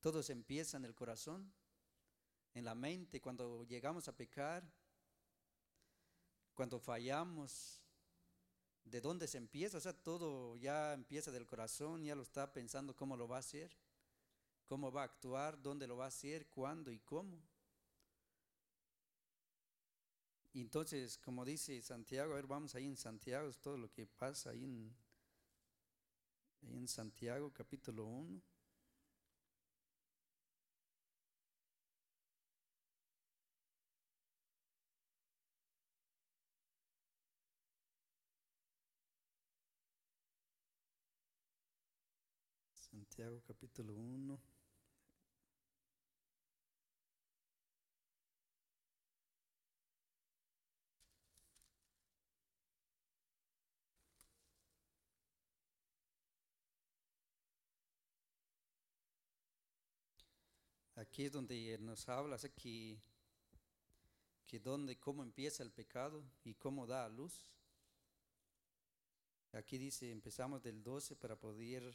B: todo se empieza en el corazón, en la mente, cuando llegamos a pecar, cuando fallamos, ¿de dónde se empieza? O sea, todo ya empieza del corazón, ya lo está pensando cómo lo va a hacer, cómo va a actuar, dónde lo va a hacer, cuándo y cómo. Entonces, como dice Santiago, a ver, vamos ahí en Santiago, es todo lo que pasa ahí en en Santiago capítulo 1. Santiago capítulo 1. Aquí es donde nos habla que, que donde, cómo empieza el pecado y cómo da a luz. Aquí dice, empezamos del 12 para poder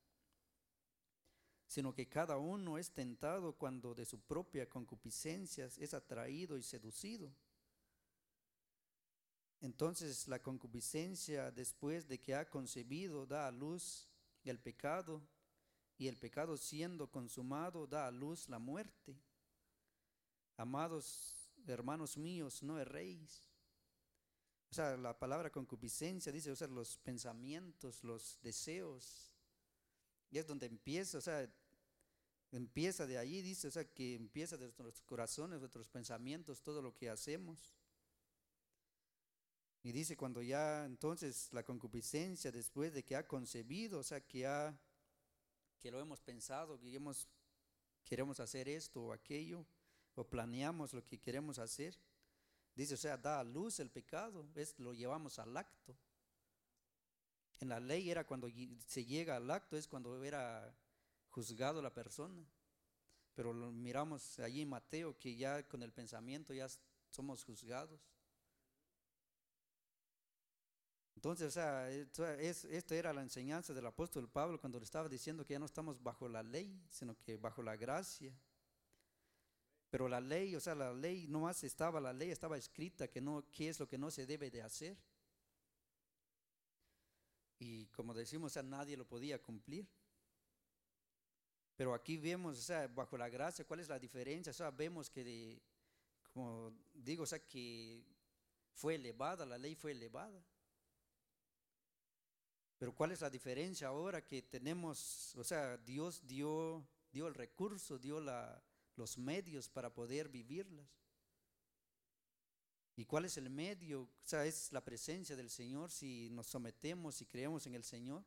B: sino que cada uno es tentado cuando de su propia concupiscencia es atraído y seducido. Entonces la concupiscencia, después de que ha concebido, da a luz el pecado, y el pecado siendo consumado, da a luz la muerte. Amados, hermanos míos, no erréis. O sea, la palabra concupiscencia dice, o sea, los pensamientos, los deseos. Y es donde empieza, o sea, empieza de allí, dice, o sea, que empieza de nuestros corazones, nuestros pensamientos, todo lo que hacemos. Y dice, cuando ya entonces la concupiscencia, después de que ha concebido, o sea, que, ha, que lo hemos pensado, que queremos hacer esto o aquello, o planeamos lo que queremos hacer. Dice, o sea, da a luz el pecado, es, lo llevamos al acto. En la ley era cuando se llega al acto, es cuando era juzgado la persona. Pero lo miramos allí en Mateo que ya con el pensamiento ya somos juzgados. Entonces, o sea, esto, es, era la enseñanza del apóstol Pablo cuando le estaba diciendo que ya no estamos bajo la ley, sino que bajo la gracia. Pero la ley, o sea, la ley no más estaba, la ley estaba escrita que no, qué es lo que no se debe de hacer. Y como decimos, o nadie lo podía cumplir. Pero aquí vemos, o sea, bajo la gracia, ¿cuál es la diferencia? O sea, vemos que, como digo, o sea, que fue elevada, la ley fue elevada. Pero ¿cuál es la diferencia ahora que tenemos, o sea, Dios dio, dio el recurso, dio la, los medios para poder vivirlas. ¿Y cuál es el medio? O sea, es la presencia del Señor si nos sometemos y creemos en el Señor.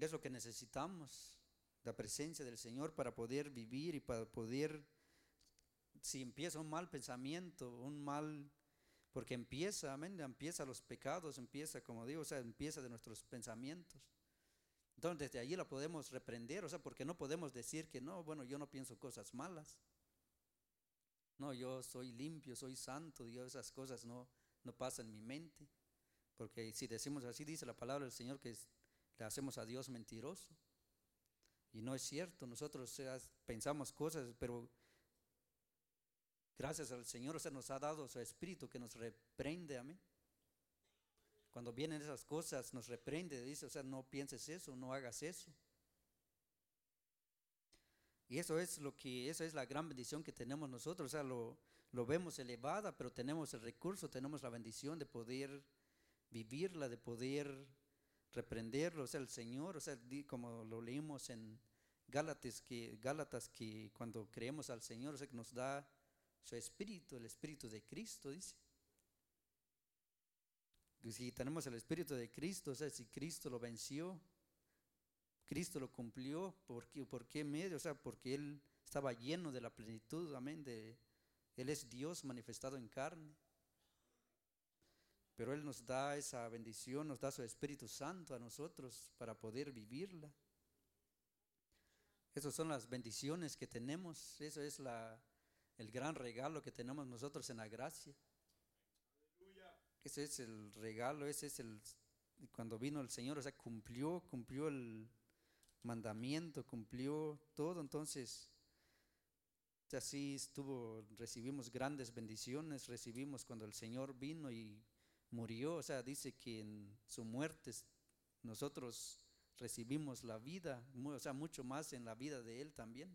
B: Es lo que necesitamos, la presencia del Señor para poder vivir y para poder, si empieza un mal pensamiento, un mal, porque empieza, amén, empieza los pecados, empieza, como digo, o sea, empieza de nuestros pensamientos. Entonces desde allí la podemos reprender, o sea, porque no podemos decir que no, bueno, yo no pienso cosas malas. No, yo soy limpio, soy santo, Dios, esas cosas no, no pasan en mi mente. Porque si decimos así, dice la palabra del Señor que le hacemos a Dios mentiroso. Y no es cierto, nosotros pensamos cosas, pero gracias al Señor, o sea, nos ha dado su Espíritu que nos reprende, amén. Cuando vienen esas cosas, nos reprende, dice, o sea, no pienses eso, no hagas eso. Y eso es lo que, esa es la gran bendición que tenemos nosotros. O sea, lo, lo vemos elevada, pero tenemos el recurso, tenemos la bendición de poder vivirla, de poder reprenderlo. O sea, el Señor, o sea, como lo leímos en Gálatas, que, Gálatas, que cuando creemos al Señor, o sea, que nos da su espíritu, el espíritu de Cristo, dice. Si tenemos el espíritu de Cristo, o sea, si Cristo lo venció, Cristo lo cumplió, ¿por qué, por qué medio? O sea, porque Él estaba lleno de la plenitud, amén, de, Él es Dios manifestado en carne. Pero Él nos da esa bendición, nos da su Espíritu Santo a nosotros para poder vivirla. Esas son las bendiciones que tenemos, eso es la, el gran regalo que tenemos nosotros en la gracia. Ese es el regalo, ese es el, cuando vino el Señor, o sea, cumplió, cumplió el mandamiento, cumplió todo, entonces, así estuvo, recibimos grandes bendiciones, recibimos cuando el Señor vino y murió, o sea, dice que en su muerte nosotros recibimos la vida, o sea, mucho más en la vida de Él también.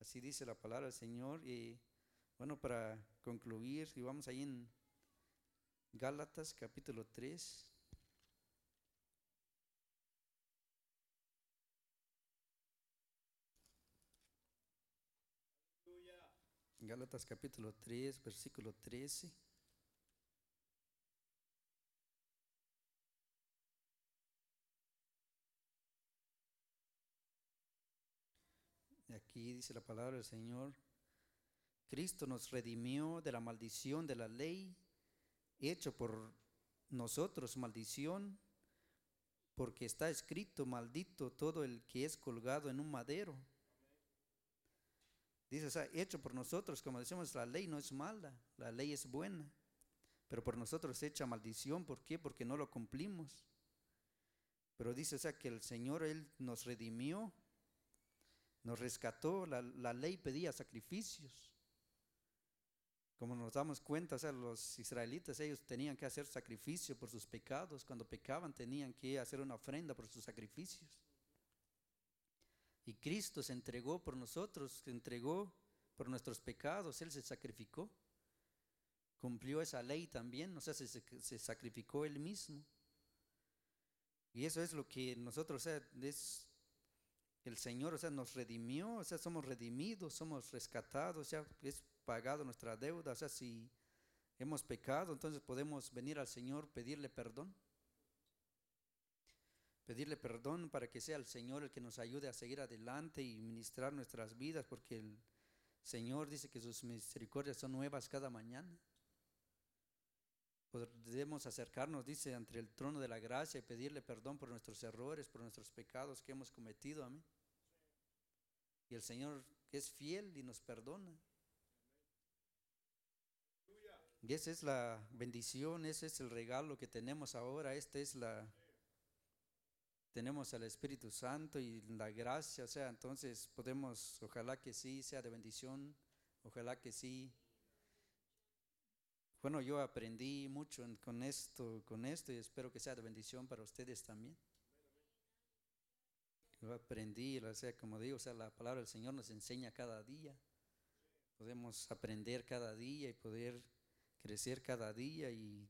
B: Así dice la palabra del Señor. Y bueno, para concluir, y vamos ahí en Gálatas capítulo 3. Gálatas capítulo 3, versículo 13. Y aquí dice la palabra del Señor. Cristo nos redimió de la maldición de la ley hecho por nosotros maldición, porque está escrito, maldito todo el que es colgado en un madero. Dice, o sea, hecho por nosotros, como decimos, la ley no es mala, la ley es buena, pero por nosotros hecha maldición, ¿por qué? Porque no lo cumplimos. Pero dice, o sea, que el Señor, Él nos redimió, nos rescató, la, la ley pedía sacrificios. Como nos damos cuenta, o sea, los israelitas, ellos tenían que hacer sacrificio por sus pecados. Cuando pecaban tenían que hacer una ofrenda por sus sacrificios. Y Cristo se entregó por nosotros, se entregó por nuestros pecados, Él se sacrificó. Cumplió esa ley también, o sea, se, se sacrificó Él mismo. Y eso es lo que nosotros, o sea, es el Señor, o sea, nos redimió, o sea, somos redimidos, somos rescatados, sea, es pagado nuestra deuda, o sea, si hemos pecado, entonces podemos venir al Señor, pedirle perdón. Pedirle perdón para que sea el Señor el que nos ayude a seguir adelante y ministrar nuestras vidas, porque el Señor dice que sus misericordias son nuevas cada mañana. Podemos acercarnos, dice, ante el trono de la gracia y pedirle perdón por nuestros errores, por nuestros pecados que hemos cometido. Amén. Y el Señor es fiel y nos perdona. Y esa es la bendición, ese es el regalo que tenemos ahora. Esta es la. Tenemos al Espíritu Santo y la gracia, o sea, entonces podemos, ojalá que sí, sea de bendición, ojalá que sí. Bueno, yo aprendí mucho con esto, con esto y espero que sea de bendición para ustedes también. Yo aprendí, o sea, como digo, o sea, la palabra del Señor nos enseña cada día. Podemos aprender cada día y poder crecer cada día y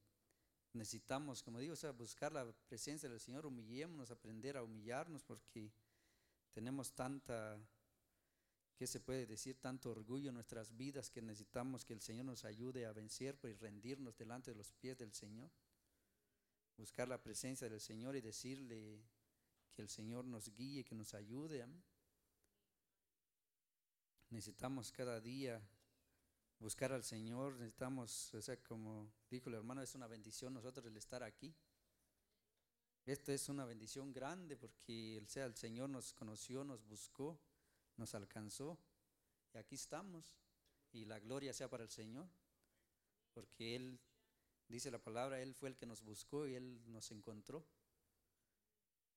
B: necesitamos, como digo, o sea, buscar la presencia del Señor, humillémonos, aprender a humillarnos porque tenemos tanta, ¿qué se puede decir? Tanto orgullo en nuestras vidas que necesitamos que el Señor nos ayude a vencer pues, y rendirnos delante de los pies del Señor. Buscar la presencia del Señor y decirle que el Señor nos guíe, que nos ayude. Necesitamos cada día buscar al Señor, necesitamos, o sea, como dijo el hermano, es una bendición nosotros el estar aquí. Esta es una bendición grande porque sea, el Señor nos conoció, nos buscó, nos alcanzó y aquí estamos. Y la gloria sea para el Señor, porque Él, dice la palabra, Él fue el que nos buscó y Él nos encontró.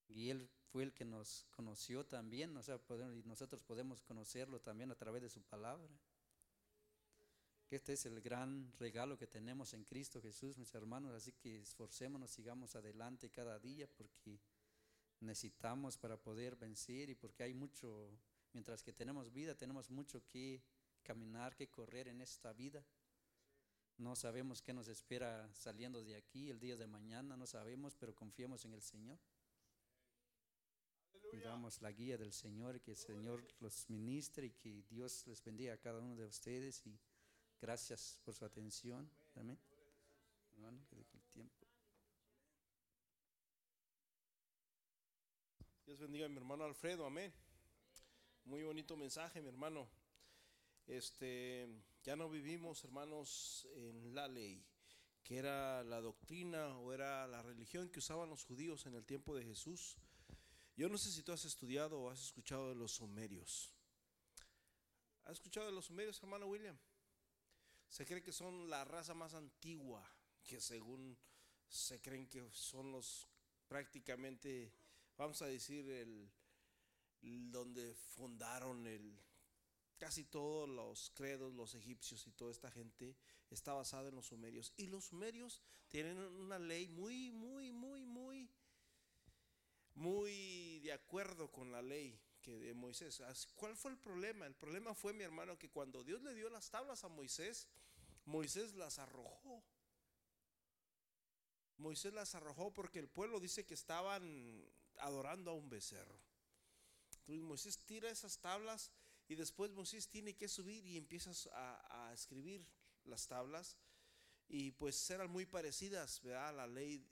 B: Y Él fue el que nos conoció también, o sea, y nosotros podemos conocerlo también a través de su palabra que este es el gran regalo que tenemos en Cristo Jesús, mis hermanos. Así que esforcémonos, sigamos adelante cada día porque necesitamos para poder vencer y porque hay mucho, Mientras que tenemos vida, tenemos mucho que caminar, que correr en esta vida. No sabemos qué nos espera saliendo de aquí el día de mañana, no sabemos, pero confiamos en el Señor. Pidamos la guía del Señor, que el Señor los ministre y que Dios les bendiga a cada uno de ustedes y gracias por su atención. Amén. Hermano, que deje el tiempo.
A: Dios bendiga a mi hermano Alfredo, amén. Muy bonito mensaje, mi hermano. Este, ya no vivimos, hermanos, en la ley, que era la doctrina o era la religión que usaban los judíos en el tiempo de Jesús. Yo no sé si tú has estudiado o has escuchado de los sumerios. ¿Has escuchado de los sumerios, hermano William? Se cree que son la raza más antigua, que según se creen que son los prácticamente, vamos a decir, el, donde fundaron el, casi todos los credos, los egipcios y toda esta gente está basada en los sumerios. Y los sumerios tienen una ley muy, muy, muy, muy muy de acuerdo con la ley que de Moisés. ¿Cuál fue el problema? El problema fue, mi hermano, que cuando Dios le dio las tablas a Moisés, Moisés las arrojó. Moisés las arrojó porque el pueblo dice que estaban adorando a un becerro. Moisés tira esas tablas y después Moisés tiene que subir y empiezas a, escribir las tablas. Y pues eran muy parecidas a la ley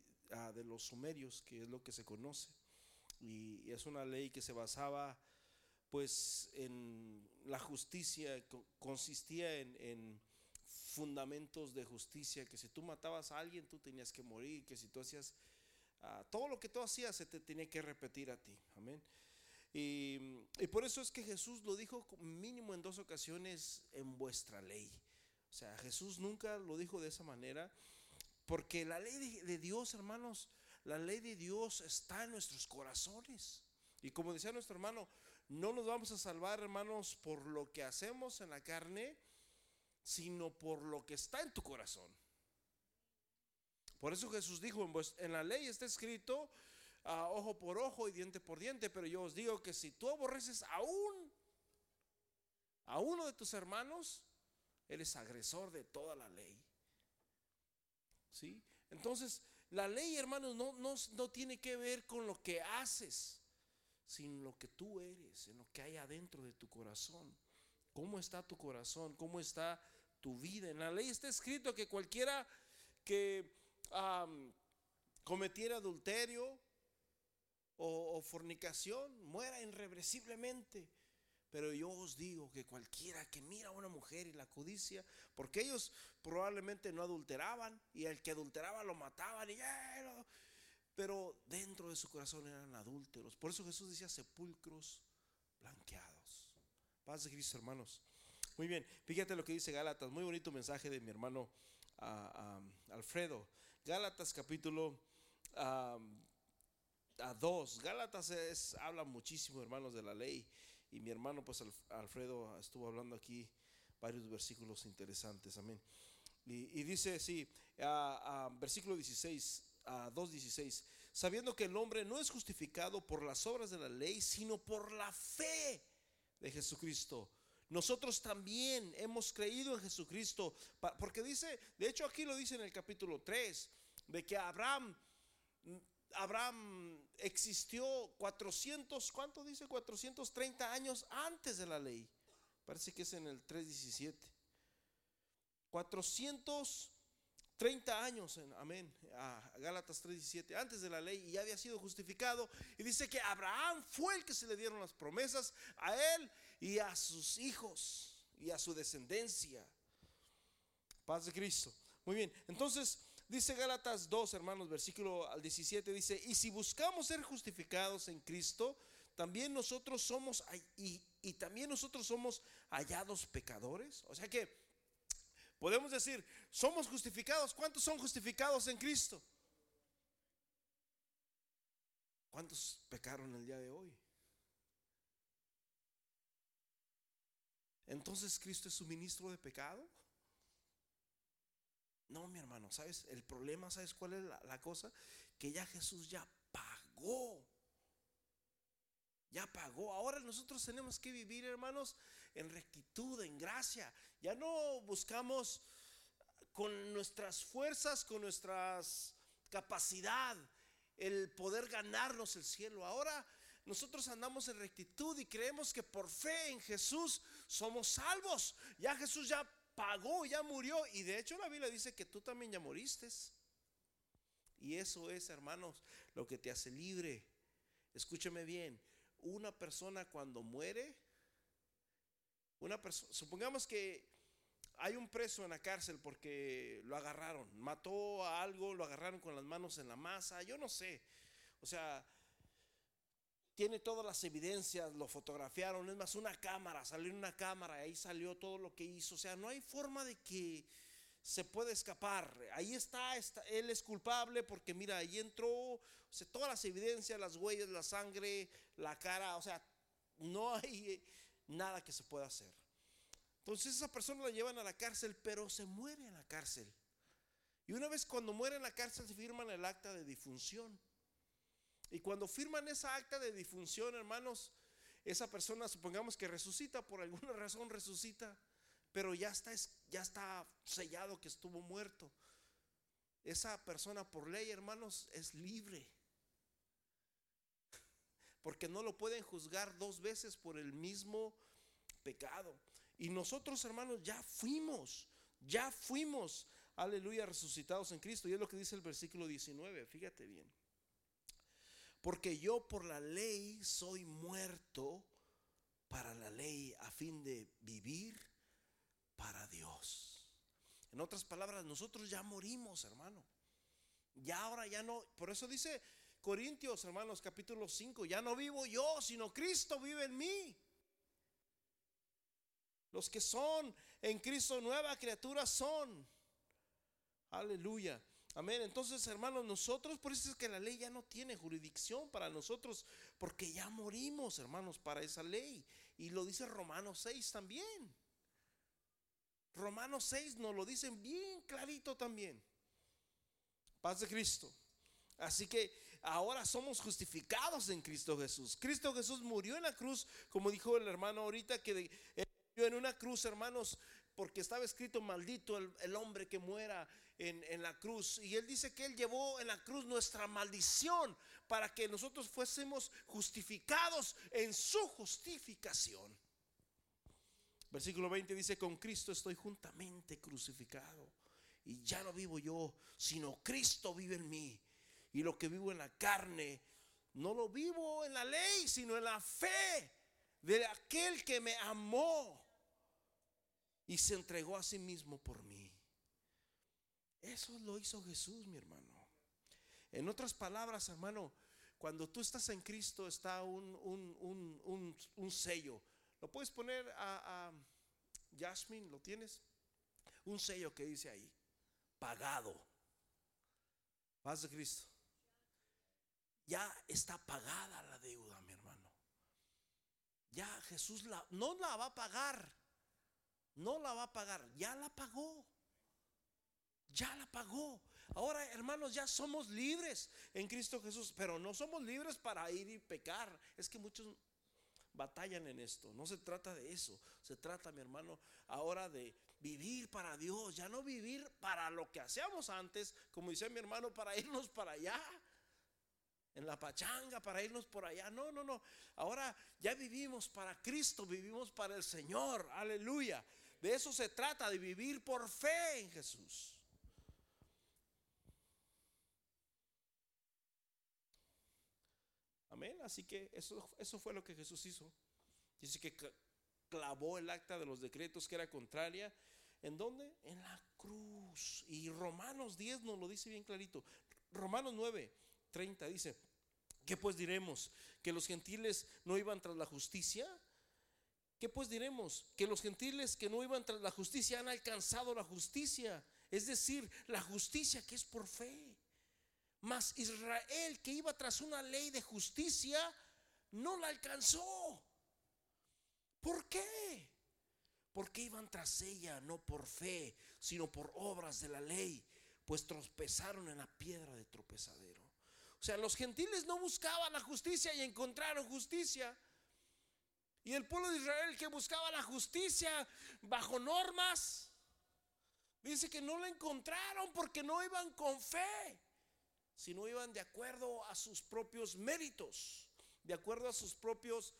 A: de los sumerios, que es lo que se conoce y es una ley que se basaba pues en la justicia, consistía en, fundamentos de justicia, que si tú matabas a alguien tú tenías que morir, que si tú hacías, ah, todo lo que tú hacías se te tenía que repetir a ti, amén. Y, por eso es que Jesús lo dijo mínimo en dos ocasiones en vuestra ley. O sea, Jesús nunca lo dijo de esa manera, porque la ley de Dios, hermanos, la ley de Dios está en nuestros corazones. Y como decía nuestro hermano, no nos vamos a salvar, hermanos, por lo que hacemos en la carne, sino por lo que está en tu corazón. Por eso Jesús dijo, en la ley está escrito ojo por ojo y diente por diente, pero yo os digo que si tú aborreces aún a uno de tus hermanos, eres agresor de toda la ley. ¿Sí? Entonces, la ley, hermanos, no, no, tiene que ver con lo que haces, sino lo que tú eres, en lo que hay adentro de tu corazón. ¿Cómo está tu corazón? ¿Cómo está tu vida? En la ley está escrito que cualquiera que cometiera adulterio o, fornicación muera irreversiblemente. Pero yo os digo que cualquiera que mira a una mujer y la codicia, porque ellos probablemente no adulteraban y el que adulteraba lo mataban y pero dentro de su corazón eran adúlteros. Por eso Jesús decía sepulcros blanqueados. Paz de Cristo, hermanos. Muy bien, fíjate lo que dice Gálatas, muy bonito mensaje de mi hermano Alfredo. Gálatas capítulo a 2. Gálatas es, habla muchísimo, hermanos, de la ley. Y mi hermano, pues Alfredo, estuvo hablando aquí varios versículos interesantes. Amén. Y, dice así, versículo 16, a 2.16, sabiendo que el hombre no es justificado por las obras de la ley, sino por la fe de Jesucristo. Nosotros también hemos creído en Jesucristo, porque dice, de hecho aquí lo dice en el capítulo 3, de que Abraham Abraham existió 400, ¿cuánto dice? 430 años antes de la ley. Parece que es en el 3.17. 430 años, en, amén, a Gálatas 3.17, antes de la ley y ya había sido justificado. Y dice que Abraham fue el que se le dieron las promesas a él y a sus hijos y a su descendencia. Paz de Cristo. Muy bien, entonces Dice Gálatas 2, hermanos, versículo al 17, dice, y si buscamos ser justificados en Cristo, también nosotros somos, y, y también nosotros somos hallados pecadores. O sea que podemos decir, somos justificados. ¿Cuántos son justificados en Cristo? ¿Cuántos pecaron el día de hoy? Entonces Cristo es su ministro de pecado. No, mi hermano, ¿sabes? El problema, ¿sabes cuál es la, cosa? Que ya Jesús ya pagó. Ya pagó. Ahora nosotros tenemos que vivir, hermanos, en rectitud, en gracia. Ya no buscamos con nuestras fuerzas, con nuestras capacidad, el poder ganarnos el cielo. Ahora nosotros andamos en rectitud y creemos que por fe en Jesús somos salvos. Ya Jesús ya pagó, ya murió. Y de hecho la Biblia dice que tú también ya moriste. Y eso es, hermanos, lo que te hace libre. Escúcheme bien, una persona cuando muere, una persona, supongamos que hay un preso en la cárcel porque lo agarraron, mató a algo, lo agarraron con las manos en la masa, yo no sé. O sea, tiene todas las evidencias, lo fotografiaron, es más, una cámara, salió en una cámara, ahí salió todo lo que hizo. O sea, no hay forma de que se pueda escapar. Ahí está, está él es culpable porque mira, ahí entró, todas las evidencias, las huellas, la sangre, la cara, o sea, no hay nada que se pueda hacer. Entonces esa persona la llevan a la cárcel, pero se muere en la cárcel. Y una vez cuando muere en la cárcel se firman el acta de difunción. Y cuando firman esa acta de difunción, hermanos, esa persona supongamos que resucita, por alguna razón resucita, pero ya está, ya está sellado que estuvo muerto. Esa persona por ley, hermanos, es libre. Porque no lo pueden juzgar dos veces por el mismo pecado. Y nosotros, hermanos, ya fuimos, ya fuimos, aleluya, resucitados en Cristo. Y es lo que dice el versículo 19, fíjate bien. Porque yo por la ley soy muerto para la ley a fin de vivir para Dios. En otras palabras, nosotros ya morimos, hermano. Ya ahora ya no, por eso dice Corintios, hermanos, capítulo 5, ya no vivo yo, sino Cristo vive en mí. Los que son en Cristo nueva criatura son. Aleluya. Amén. Entonces, hermanos, nosotros, por eso es que la ley ya no tiene jurisdicción para nosotros, porque ya morimos, hermanos, para esa ley. Y lo dice Romanos 6 también. Romanos 6 nos lo dicen bien clarito también. Paz de Cristo. Así que ahora somos justificados en Cristo Jesús. Cristo Jesús murió en la cruz, como dijo el hermano ahorita, que en una cruz, hermanos, porque estaba escrito maldito el, hombre que muera en, en, la cruz. Y él dice que él llevó en la cruz nuestra maldición para que nosotros fuésemos justificados en su justificación. Versículo 20 dice, con Cristo estoy juntamente crucificado. Y ya no vivo yo, sino Cristo vive en mí. Y lo que vivo en la carne, no lo vivo en la ley, sino en la fe de aquel que me amó y se entregó a sí mismo por mí. Eso lo hizo Jesús, mi hermano. En otras palabras, hermano, cuando tú estás en Cristo está un, un, sello. ¿Lo puedes poner a, a? ¿Lo tienes? Un sello que dice ahí, pagado. Paz de Cristo. Ya está pagada la deuda, mi hermano. Ya Jesús no la va a pagar no la va a pagar, ya la pagó. Ya la pagó. Ahora, hermanos, ya somos libres en Cristo Jesús, pero no somos libres para ir y pecar. Es que muchos batallan en esto. No se trata de eso. Se trata, mi hermano, ahora de vivir para Dios, ya no vivir para lo que hacíamos antes, como dice mi hermano, para irnos para allá. En la pachanga, para irnos por allá. No, no, no. Ahora ya vivimos para Cristo, vivimos para el Señor. Aleluya. De eso se trata, de vivir por fe en Jesús. Amén. Así que eso, eso fue lo que Jesús hizo. Dice que clavó el acta de los decretos que era contraria. ¿En dónde? En la cruz. Y Romanos 10 nos lo dice bien clarito. Romanos 9, 30 dice, ¿qué pues diremos? ¿Que los gentiles no iban tras la justicia? ¿Qué pues diremos? Que los gentiles que no iban tras la justicia han alcanzado la justicia. Es decir, la justicia que es por fe. Mas Israel que iba tras una ley de justicia no la alcanzó. ¿Por qué? Porque iban tras ella no por fe, sino por obras de la ley, pues tropezaron en la piedra de tropezadero. O sea, los gentiles no buscaban la justicia y encontraron justicia. Y el pueblo de Israel que buscaba la justicia bajo normas, dice que no la encontraron porque no iban con fe, sino iban de acuerdo a sus propios méritos, de acuerdo a sus propios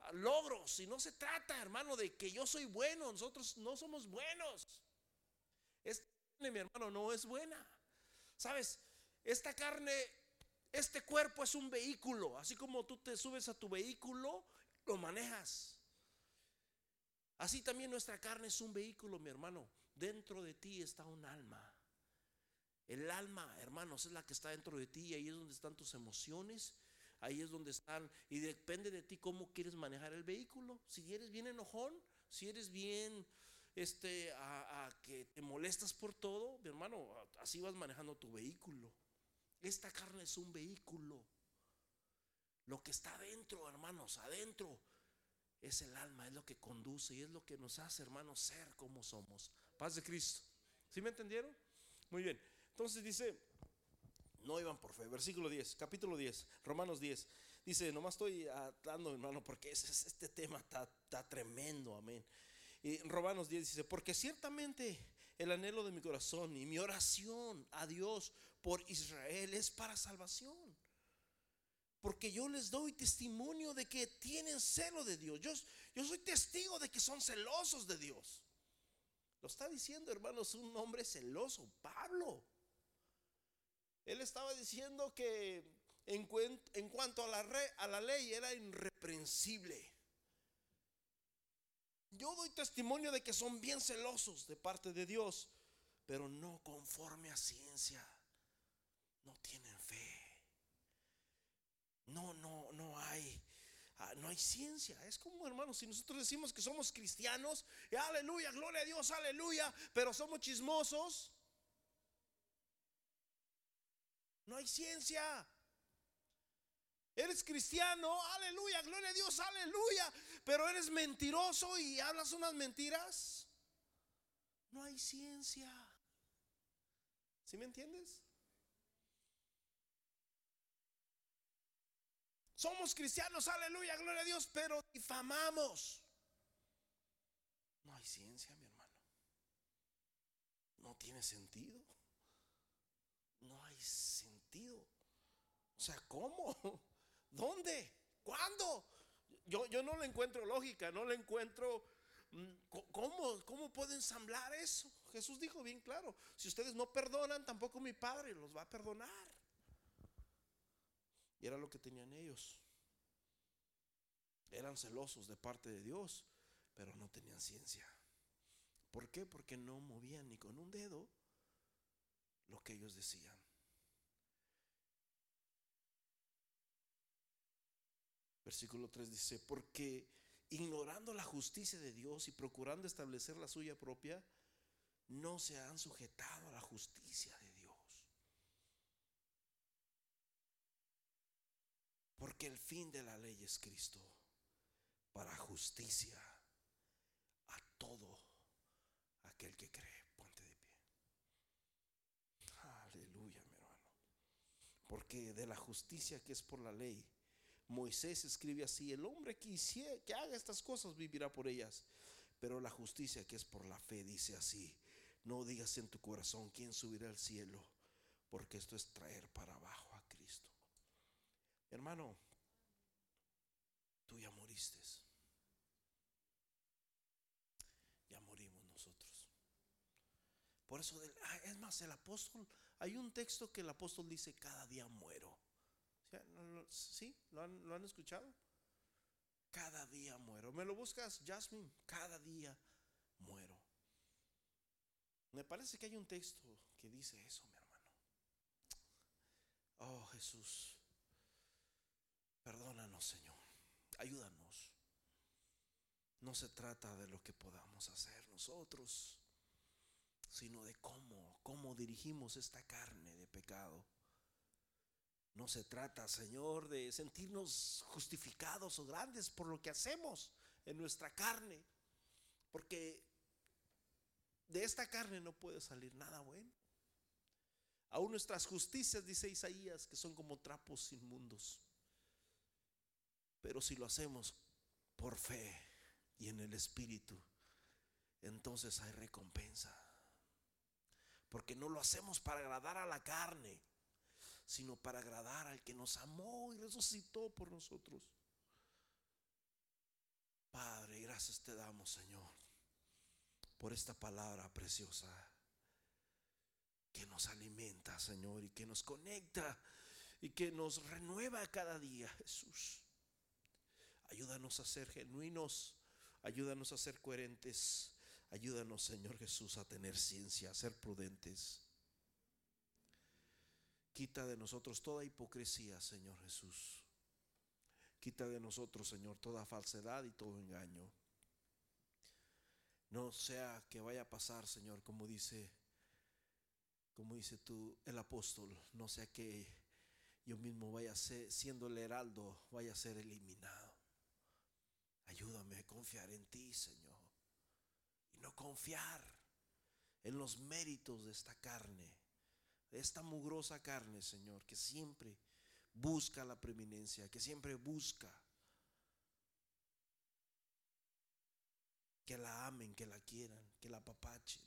A: ah, logros. Y no se trata, hermano, de que yo soy bueno, nosotros no somos buenos. Esta carne, mi hermano, no es buena. ¿Sabes? Esta carne, este cuerpo es un vehículo, así como tú te subes a tu vehículo lo manejas. Así también nuestra carne es un vehículo, mi hermano. Dentro de ti está un alma. El alma, hermanos, es la que está dentro de ti y ahí es donde están tus emociones. Ahí es donde están y depende de ti cómo quieres manejar el vehículo. Si eres bien enojón, si eres bien este a, a que te molestas por todo, mi hermano, así vas manejando tu vehículo. Esta carne es un vehículo. Lo que está adentro, hermanos, adentro, es el alma, es lo que conduce y es lo que nos hace, hermanos, ser como somos. Paz de Cristo. ¿Sí me entendieron? Muy bien. Entonces dice, no iban por fe. Versículo 10, capítulo 10, Romanos 10. Dice, nomás estoy dando, hermano, porque este tema está, está tremendo, amén. Y Romanos 10 dice, porque ciertamente el anhelo de mi corazón y mi oración a Dios por Israel es para salvación porque yo les doy testimonio de que tienen celo de Dios. Yo, soy testigo de que son celosos de Dios. Lo está diciendo, hermanos, un hombre celoso, Pablo. Él estaba diciendo que en, en cuanto a la, a la ley era irreprensible. Yo doy testimonio de que son bien celosos de parte de Dios, pero no conforme a ciencia. No tienen no, no, no hay. Ah, no hay ciencia. Es como, hermanos, si nosotros decimos que somos cristianos, aleluya, gloria a Dios, aleluya, pero somos chismosos. No hay ciencia. Eres cristiano, aleluya, gloria a Dios, aleluya, pero eres mentiroso y hablas unas mentiras. No hay ciencia. ¿Sí me entiendes? Somos cristianos, aleluya, gloria a Dios, pero difamamos. No hay ciencia, mi hermano. No tiene sentido. No hay sentido. O sea, ¿cómo? ¿Dónde? ¿Cuándo? Yo, yo no le encuentro lógica, no le encuentro... Mm, ¿Cómo, ¿Cómo puedo ensamblar eso? Jesús dijo bien claro, si ustedes no perdonan, tampoco mi Padre los va a perdonar. Y era lo que tenían ellos. Eran celosos de parte de Dios, pero no tenían ciencia. ¿Por qué? Porque no movían ni con un dedo lo que ellos decían. Versículo 3 dice, porque ignorando la justicia de Dios y procurando establecer la suya propia, no se han sujetado a la justicia de Porque el fin de la ley es Cristo para justicia a todo aquel que cree. Ponte de pie. Aleluya, mi hermano. Porque de la justicia que es por la ley, Moisés escribe así, el hombre que, que haga estas cosas vivirá por ellas. Pero la justicia que es por la fe dice así, no digas en tu corazón quién subirá al cielo, porque esto es traer para abajo Hermano, tú ya moriste. Ya morimos nosotros. Por eso, ah, es más, el apóstol, hay un texto que el apóstol dice, cada día muero. ¿Sí? ¿Lo han, ¿Lo han escuchado? Cada día muero. ¿Me lo buscas, Jasmine? Cada día muero. Me parece que hay un texto que dice eso, mi hermano. Oh, Jesús. Perdónanos, Señor. Ayúdanos. No se trata de lo que podamos hacer nosotros, sino de cómo, cómo dirigimos esta carne de pecado. No se trata, Señor, de sentirnos justificados o grandes por lo que hacemos en nuestra carne, porque de esta carne no puede salir nada bueno. Aún nuestras justicias, dice Isaías, que son como trapos inmundos. Pero si lo hacemos por fe y en el Espíritu, entonces hay recompensa. Porque no lo hacemos para agradar a la carne, sino para agradar al que nos amó y resucitó por nosotros. Padre, gracias te damos, Señor, por esta palabra preciosa que nos alimenta, Señor, y que nos conecta y que nos renueva cada día, Jesús. Ayúdanos a ser genuinos, ayúdanos a ser coherentes, ayúdanos, Señor Jesús, a tener ciencia, a ser prudentes. Quita de nosotros toda hipocresía, Señor Jesús. Quita de nosotros, Señor, toda falsedad y todo engaño. No sea que vaya a pasar, Señor, como dice, como dice tú, el apóstol, no sea que yo mismo vaya a ser, siendo el heraldo, vaya a ser eliminado. Ayúdame a confiar en ti, Señor. Y no confiar en los méritos de esta carne, de esta mugrosa carne, Señor, que siempre busca la preeminencia, que siempre busca que la amen, que la quieran, que la apapachen.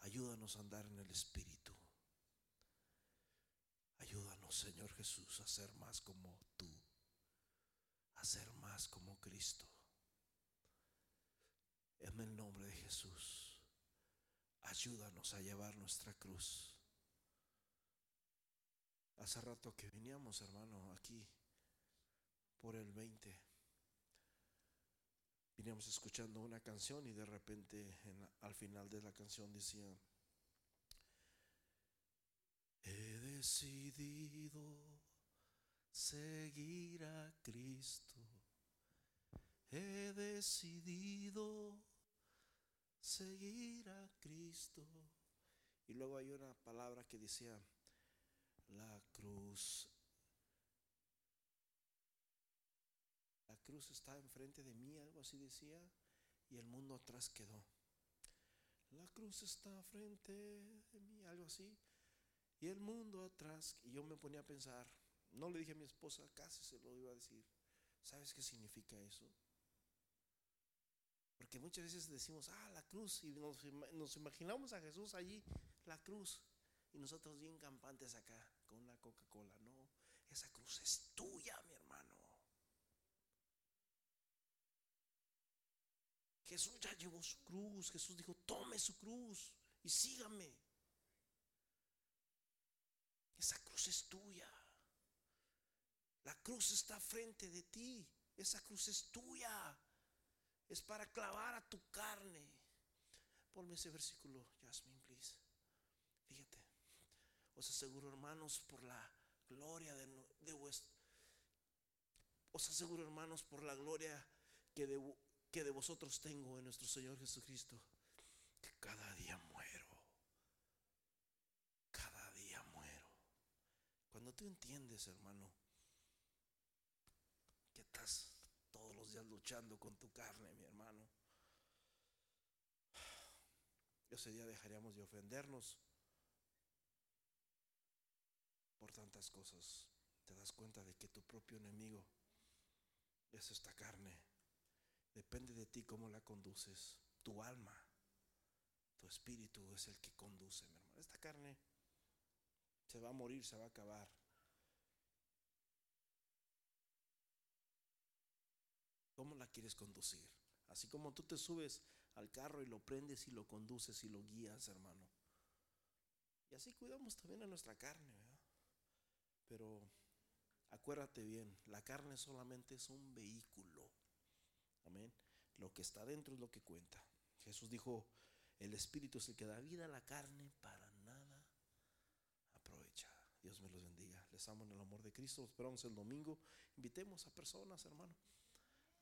A: Ayúdanos a andar en el Espíritu. Ayúdanos, Señor Jesús, a ser más como tú, a ser más como Cristo. En el nombre de Jesús, ayúdanos a llevar nuestra cruz. Hace rato que veníamos, hermano, aquí por el 20. Veníamos escuchando una canción y de repente al final de la canción decía, he decidido seguir a Cristo. He decidido seguir a Cristo. Y luego hay una palabra que decía, la cruz. La cruz está enfrente de mí, algo así decía, y el mundo atrás quedó. La cruz está frente de mí, algo así, y el mundo atrás. Y yo me ponía a pensar, no le dije a mi esposa, casi se lo iba a decir. ¿Sabes qué significa eso? Porque muchas veces decimos, ah, la cruz, y nos, imaginamos a Jesús allí, la cruz, y nosotros bien campantes acá con una Coca-Cola. No, esa cruz es tuya, mi hermano. Jesús ya llevó su cruz. Jesús dijo, tome su cruz y sígame. Esa cruz es tuya. La cruz está frente de ti. Esa cruz es tuya. Es para clavar a tu carne. Ponme ese versículo, Jasmine, please. Fíjate. Os aseguro, hermanos, por la gloria de, de vuestro. Os aseguro, hermanos, por la gloria que de, que de vosotros tengo en nuestro Señor Jesucristo, que cada día muero. Cada día muero. Cuando tú entiendes, hermano, que estás todos los días luchando con tu carne, mi hermano, ese día dejaríamos de ofendernos por tantas cosas, te das cuenta de que tu propio enemigo es esta carne. Depende de ti cómo la conduces. Tu alma, tu espíritu es el que conduce, mi hermano. Esta carne se va a morir, se va a acabar. ¿Cómo la quieres conducir? Así como tú te subes al carro y lo prendes y lo conduces y lo guías, hermano. Y así cuidamos también a nuestra carne, ¿verdad? Pero acuérdate bien, la carne solamente es un vehículo. Amén. Lo que está dentro es lo que cuenta. Jesús dijo, el espíritu es el que da vida a la carne, para nada aprovecha. Dios me los bendiga. Les amo en el amor de Cristo. esperamos el domingo. Invitemos a personas, hermano.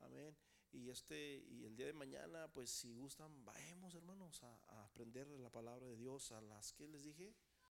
A: Amén. Y este y el día de mañana, pues si gustan, vayamos, hermanos, a, a aprender la palabra de Dios a las que les dije